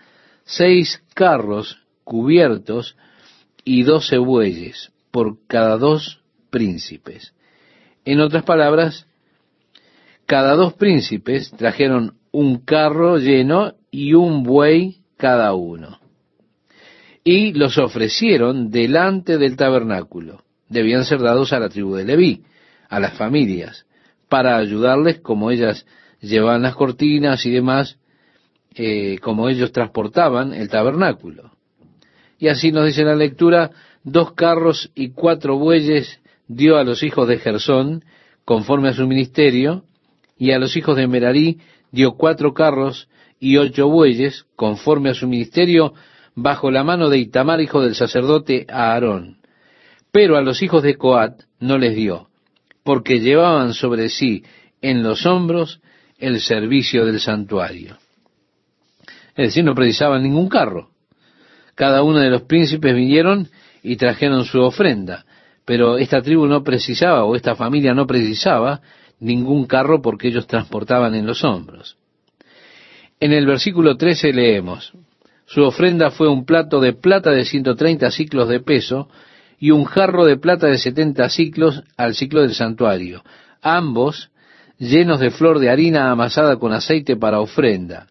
S1: seis carros cubiertos y doce bueyes por cada dos príncipes. En otras palabras, cada dos príncipes trajeron un carro lleno y un buey cada uno. Y los ofrecieron delante del tabernáculo. Debían ser dados a la tribu de Leví, a las familias, para ayudarles como ellas llevaban las cortinas y demás, eh, como ellos transportaban el tabernáculo. Y así nos dice la lectura, dos carros y cuatro bueyes dio a los hijos de Gersón, conforme a su ministerio, y a los hijos de Merarí dio cuatro carros y ocho bueyes, conforme a su ministerio, bajo la mano de Itamar, hijo del sacerdote Aarón. Pero a los hijos de Coat no les dio, porque llevaban sobre sí en los hombros el servicio del santuario. Es decir, no precisaban ningún carro. Cada uno de los príncipes vinieron y trajeron su ofrenda, pero esta tribu no precisaba, o esta familia no precisaba, ningún carro porque ellos transportaban en los hombros. En el versículo 13 leemos, su ofrenda fue un plato de plata de 130 ciclos de peso y un jarro de plata de 70 ciclos al ciclo del santuario, ambos llenos de flor de harina amasada con aceite para ofrenda,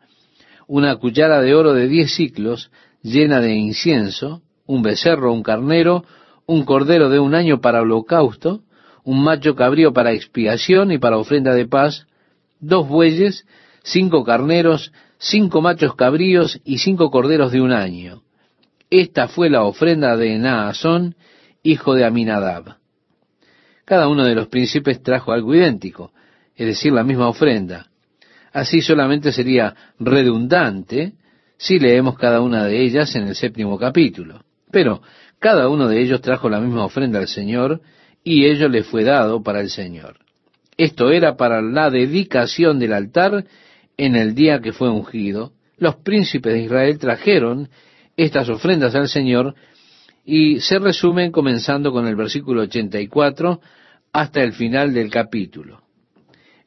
S1: una cuchara de oro de 10 ciclos llena de incienso, un becerro, un carnero, un cordero de un año para holocausto, un macho cabrío para expiación y para ofrenda de paz, dos bueyes, cinco carneros, cinco machos cabríos y cinco corderos de un año. Esta fue la ofrenda de Naasón, hijo de Aminadab. Cada uno de los príncipes trajo algo idéntico, es decir, la misma ofrenda. Así solamente sería redundante si leemos cada una de ellas en el séptimo capítulo. Pero cada uno de ellos trajo la misma ofrenda al Señor y ello le fue dado para el Señor. Esto era para la dedicación del altar en el día que fue ungido. Los príncipes de Israel trajeron estas ofrendas al Señor y se resumen comenzando con el versículo 84 hasta el final del capítulo.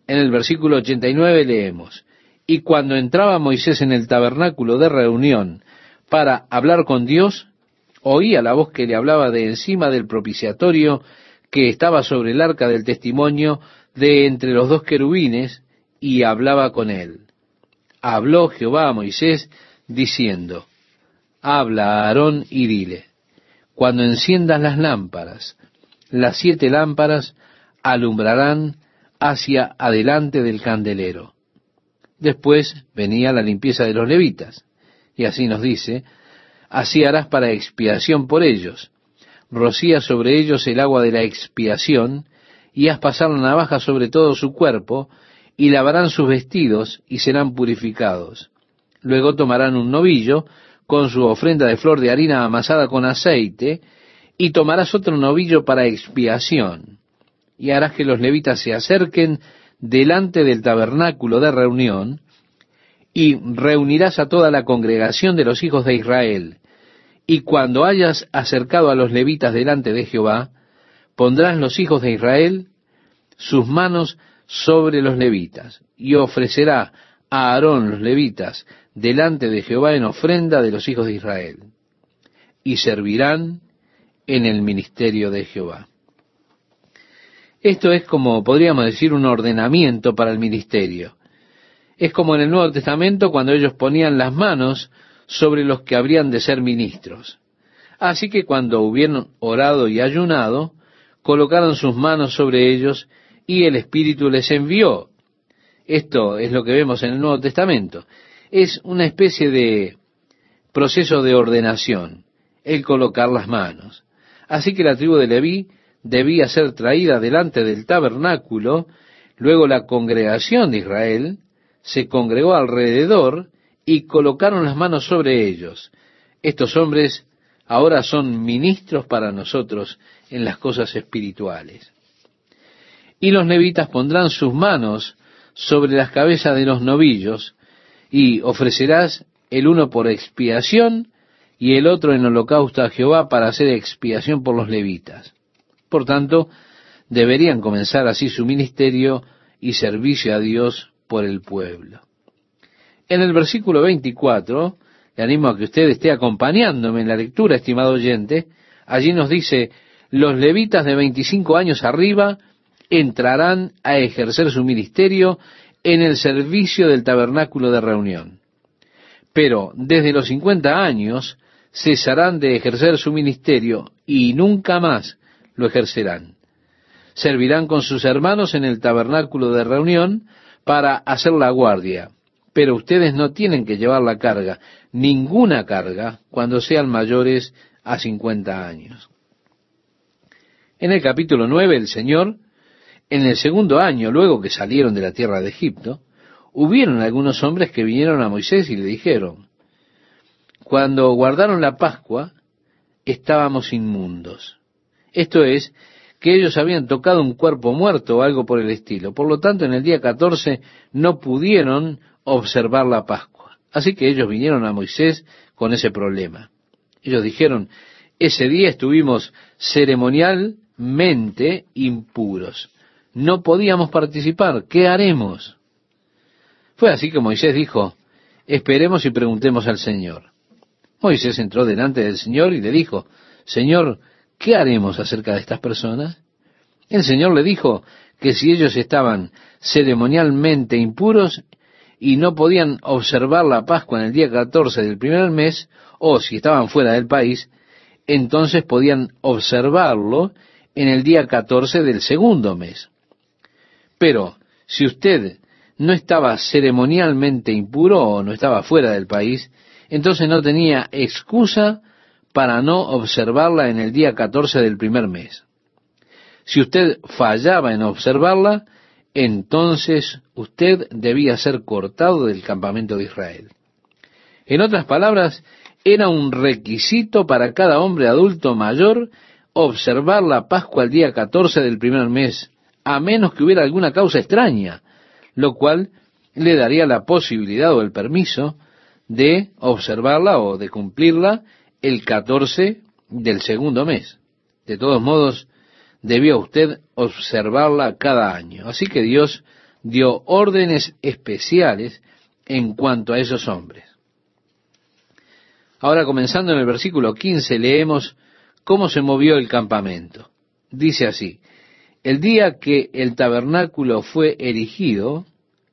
S1: En el versículo 89 leemos, y cuando entraba Moisés en el tabernáculo de reunión para hablar con Dios, oía la voz que le hablaba de encima del propiciatorio que estaba sobre el arca del testimonio de entre los dos querubines y hablaba con él. Habló Jehová a Moisés diciendo, Habla a Aarón y dile, cuando enciendas las lámparas, las siete lámparas alumbrarán hacia adelante del candelero. Después venía la limpieza de los levitas. Y así nos dice, así harás para expiación por ellos. Rocía sobre ellos el agua de la expiación, y haz pasar la navaja sobre todo su cuerpo, y lavarán sus vestidos, y serán purificados. Luego tomarán un novillo, con su ofrenda de flor de harina amasada con aceite, y tomarás otro novillo para expiación y harás que los levitas se acerquen delante del tabernáculo de reunión, y reunirás a toda la congregación de los hijos de Israel. Y cuando hayas acercado a los levitas delante de Jehová, pondrás los hijos de Israel sus manos sobre los levitas, y ofrecerá a Aarón los levitas delante de Jehová en ofrenda de los hijos de Israel, y servirán en el ministerio de Jehová. Esto es como, podríamos decir, un ordenamiento para el ministerio. Es como en el Nuevo Testamento cuando ellos ponían las manos sobre los que habrían de ser ministros. Así que cuando hubieron orado y ayunado, colocaron sus manos sobre ellos y el Espíritu les envió. Esto es lo que vemos en el Nuevo Testamento. Es una especie de proceso de ordenación, el colocar las manos. Así que la tribu de Leví debía ser traída delante del tabernáculo, luego la congregación de Israel se congregó alrededor y colocaron las manos sobre ellos. Estos hombres ahora son ministros para nosotros en las cosas espirituales. Y los levitas pondrán sus manos sobre las cabezas de los novillos y ofrecerás el uno por expiación y el otro en holocausto a Jehová para hacer expiación por los levitas. Por tanto, deberían comenzar así su ministerio y servicio a Dios por el pueblo. En el versículo 24, le animo a que usted esté acompañándome en la lectura, estimado oyente, allí nos dice, los levitas de 25 años arriba entrarán a ejercer su ministerio en el servicio del tabernáculo de reunión. Pero desde los 50 años cesarán de ejercer su ministerio y nunca más lo ejercerán. Servirán con sus hermanos en el tabernáculo de reunión para hacer la guardia, pero ustedes no tienen que llevar la carga, ninguna carga, cuando sean mayores a 50 años. En el capítulo 9, el Señor, en el segundo año, luego que salieron de la tierra de Egipto, hubieron algunos hombres que vinieron a Moisés y le dijeron, cuando guardaron la Pascua, estábamos inmundos. Esto es, que ellos habían tocado un cuerpo muerto o algo por el estilo. Por lo tanto, en el día 14 no pudieron observar la Pascua. Así que ellos vinieron a Moisés con ese problema. Ellos dijeron, ese día estuvimos ceremonialmente impuros. No podíamos participar. ¿Qué haremos? Fue así que Moisés dijo, esperemos y preguntemos al Señor. Moisés entró delante del Señor y le dijo, Señor, ¿qué haremos acerca de estas personas? El Señor le dijo que si ellos estaban ceremonialmente impuros y no podían observar la Pascua en el día 14 del primer mes, o si estaban fuera del país, entonces podían observarlo en el día 14 del segundo mes. Pero si usted no estaba ceremonialmente impuro o no estaba fuera del país, entonces no tenía excusa para no observarla en el día 14 del primer mes. Si usted fallaba en observarla, entonces usted debía ser cortado del campamento de Israel. En otras palabras, era un requisito para cada hombre adulto mayor observar la Pascua el día 14 del primer mes, a menos que hubiera alguna causa extraña, lo cual le daría la posibilidad o el permiso de observarla o de cumplirla el 14 del segundo mes. De todos modos, debía usted observarla cada año. Así que Dios dio órdenes especiales en cuanto a esos hombres. Ahora comenzando en el versículo 15 leemos cómo se movió el campamento. Dice así, el día que el tabernáculo fue erigido,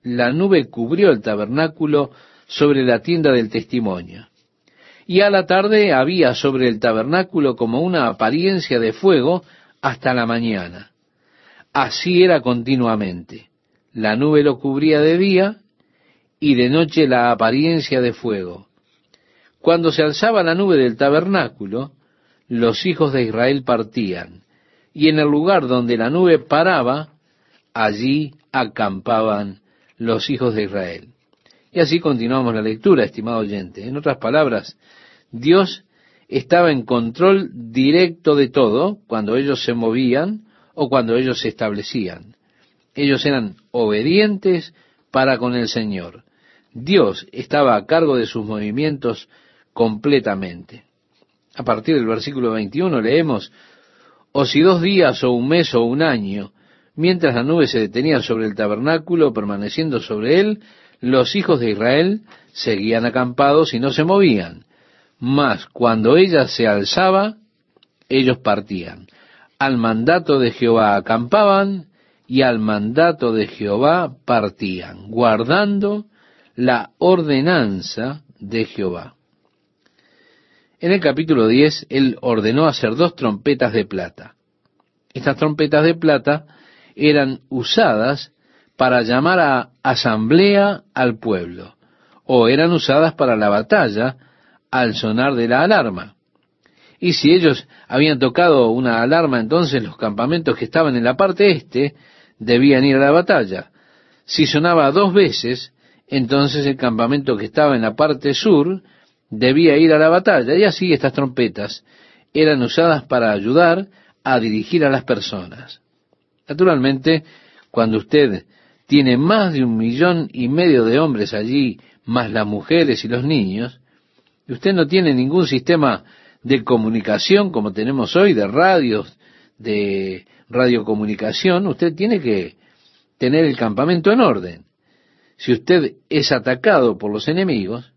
S1: la nube cubrió el tabernáculo sobre la tienda del testimonio. Y a la tarde había sobre el tabernáculo como una apariencia de fuego hasta la mañana. Así era continuamente. La nube lo cubría de día y de noche la apariencia de fuego. Cuando se alzaba la nube del tabernáculo, los hijos de Israel partían, y en el lugar donde la nube paraba, allí acampaban los hijos de Israel. Y así continuamos la lectura, estimado oyente. En otras palabras, Dios estaba en control directo de todo cuando ellos se movían o cuando ellos se establecían. Ellos eran obedientes para con el Señor. Dios estaba a cargo de sus movimientos completamente. A partir del versículo 21 leemos, o si dos días o un mes o un año, mientras la nube se detenía sobre el tabernáculo, permaneciendo sobre él, los hijos de Israel seguían acampados y no se movían. Mas cuando ella se alzaba, ellos partían. Al mandato de Jehová acampaban y al mandato de Jehová partían, guardando la ordenanza de Jehová. En el capítulo 10, él ordenó hacer dos trompetas de plata. Estas trompetas de plata eran usadas para llamar a asamblea al pueblo, o eran usadas para la batalla al sonar de la alarma. Y si ellos habían tocado una alarma, entonces los campamentos que estaban en la parte este debían ir a la batalla. Si sonaba dos veces, entonces el campamento que estaba en la parte sur debía ir a la batalla. Y así estas trompetas eran usadas para ayudar a dirigir a las personas. Naturalmente, cuando usted tiene más de un millón y medio de hombres allí, más las mujeres y los niños, y usted no tiene ningún sistema de comunicación como tenemos hoy, de radios, de radiocomunicación, usted tiene que tener el campamento en orden. Si usted es atacado por los enemigos,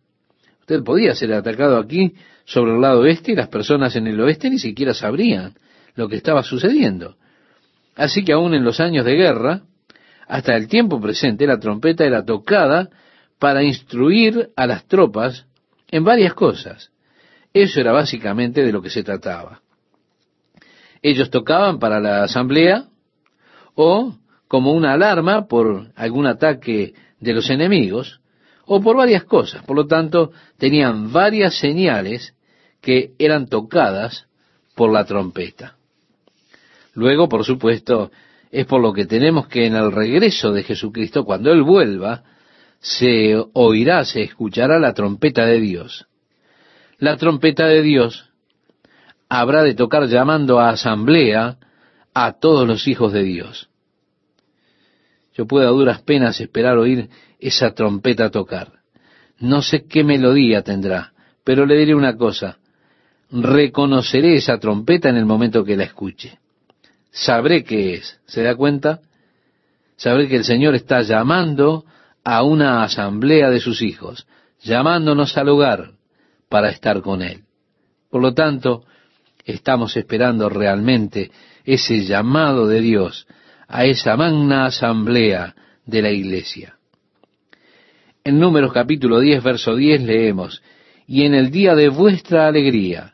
S1: usted podía ser atacado aquí sobre el lado oeste y las personas en el oeste ni siquiera sabrían lo que estaba sucediendo. Así que aún en los años de guerra, hasta el tiempo presente la trompeta era tocada para instruir a las tropas en varias cosas. Eso era básicamente de lo que se trataba. Ellos tocaban para la asamblea o como una alarma por algún ataque de los enemigos o por varias cosas. Por lo tanto, tenían varias señales que eran tocadas por la trompeta. Luego, por supuesto, es por lo que tenemos que en el regreso de Jesucristo, cuando Él vuelva, se oirá, se escuchará la trompeta de Dios. la trompeta de Dios habrá de tocar llamando a asamblea a todos los hijos de Dios. Yo puedo a duras penas esperar oír esa trompeta tocar. No sé qué melodía tendrá, pero le diré una cosa. Reconoceré esa trompeta en el momento que la escuche. Sabré qué es. ¿Se da cuenta? Sabré que el Señor está llamando a una asamblea de sus hijos, llamándonos al hogar para estar con Él. Por lo tanto, estamos esperando realmente ese llamado de Dios a esa magna asamblea de la iglesia. En Números capítulo 10, verso 10 leemos, y en el día de vuestra alegría,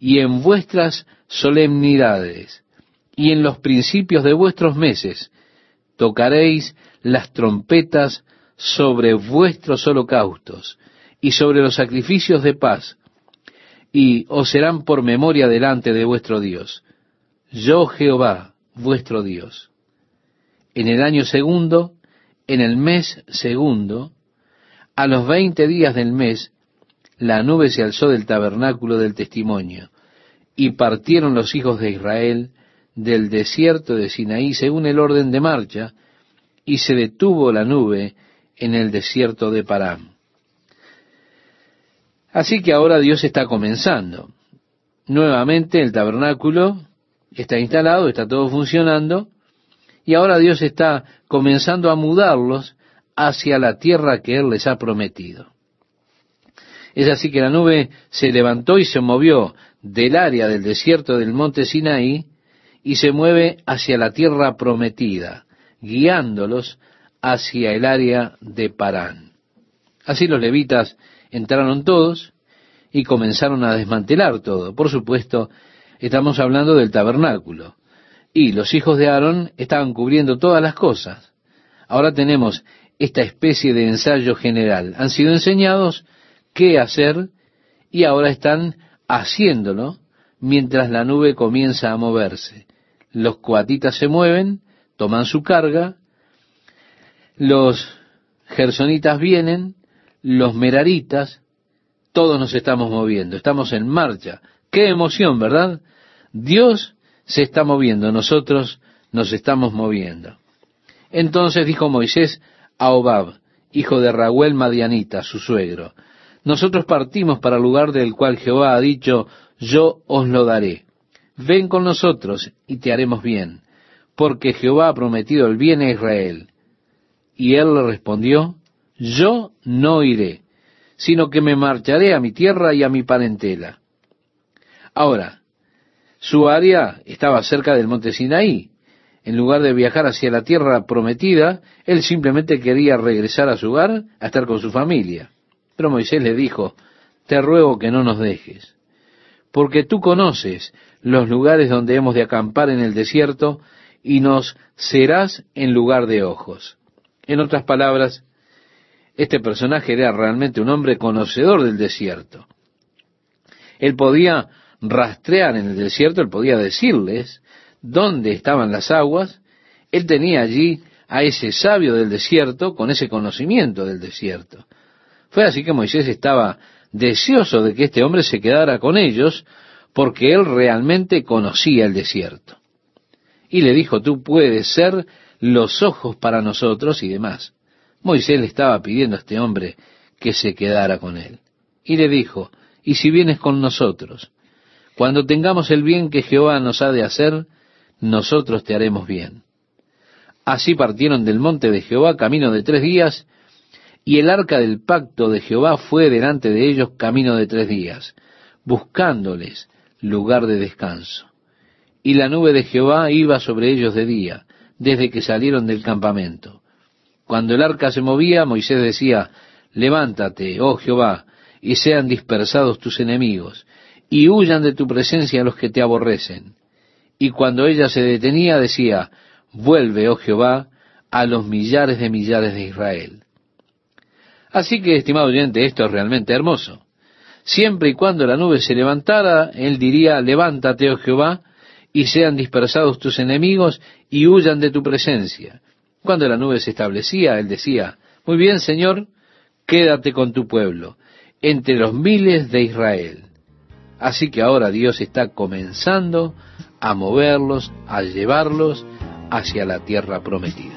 S1: y en vuestras solemnidades, y en los principios de vuestros meses, tocaréis las trompetas sobre vuestros holocaustos y sobre los sacrificios de paz, y os serán por memoria delante de vuestro Dios. Yo Jehová, vuestro Dios. En el año segundo, en el mes segundo, a los veinte días del mes, la nube se alzó del tabernáculo del testimonio, y partieron los hijos de Israel del desierto de Sinaí según el orden de marcha, y se detuvo la nube en el desierto de Parán. Así que ahora Dios está comenzando. Nuevamente el tabernáculo está instalado, está todo funcionando, y ahora Dios está comenzando a mudarlos hacia la tierra que Él les ha prometido. Es así que la nube se levantó y se movió del área del desierto del monte Sinaí y se mueve hacia la tierra prometida, guiándolos hacia el área de Parán. Así los levitas entraron todos y comenzaron a desmantelar todo. Por supuesto, estamos hablando del tabernáculo. Y los hijos de Aarón estaban cubriendo todas las cosas. Ahora tenemos esta especie de ensayo general. Han sido enseñados qué hacer y ahora están haciéndolo mientras la nube comienza a moverse. Los coatitas se mueven, toman su carga, los gersonitas vienen, los meraritas, todos nos estamos moviendo, estamos en marcha. Qué emoción, ¿verdad? Dios se está moviendo, nosotros nos estamos moviendo. Entonces dijo Moisés a Obab, hijo de Raúl Madianita, su suegro, nosotros partimos para el lugar del cual Jehová ha dicho, yo os lo daré. Ven con nosotros y te haremos bien, porque Jehová ha prometido el bien a Israel. Y él le respondió, yo no iré, sino que me marcharé a mi tierra y a mi parentela. Ahora, su área estaba cerca del monte Sinaí. En lugar de viajar hacia la tierra prometida, él simplemente quería regresar a su hogar a estar con su familia. Pero Moisés le dijo, te ruego que no nos dejes, porque tú conoces los lugares donde hemos de acampar en el desierto y nos serás en lugar de ojos. En otras palabras, este personaje era realmente un hombre conocedor del desierto. Él podía rastrear en el desierto, él podía decirles dónde estaban las aguas, él tenía allí a ese sabio del desierto con ese conocimiento del desierto. Fue así que Moisés estaba deseoso de que este hombre se quedara con ellos, porque él realmente conocía el desierto. Y le dijo, tú puedes ser los ojos para nosotros y demás. Moisés le estaba pidiendo a este hombre que se quedara con él. Y le dijo, y si vienes con nosotros, cuando tengamos el bien que Jehová nos ha de hacer, nosotros te haremos bien. Así partieron del monte de Jehová camino de tres días, y el arca del pacto de Jehová fue delante de ellos camino de tres días, buscándoles lugar de descanso. Y la nube de Jehová iba sobre ellos de día, desde que salieron del campamento. Cuando el arca se movía, Moisés decía, Levántate, oh Jehová, y sean dispersados tus enemigos, y huyan de tu presencia los que te aborrecen. Y cuando ella se detenía, decía, Vuelve, oh Jehová, a los millares de millares de Israel. Así que, estimado oyente, esto es realmente hermoso. Siempre y cuando la nube se levantara, él diría, levántate, oh Jehová, y sean dispersados tus enemigos y huyan de tu presencia. Cuando la nube se establecía, él decía, muy bien, Señor, quédate con tu pueblo. entre los miles de Israel. Así que ahora Dios está comenzando a moverlos, a llevarlos hacia la tierra prometida.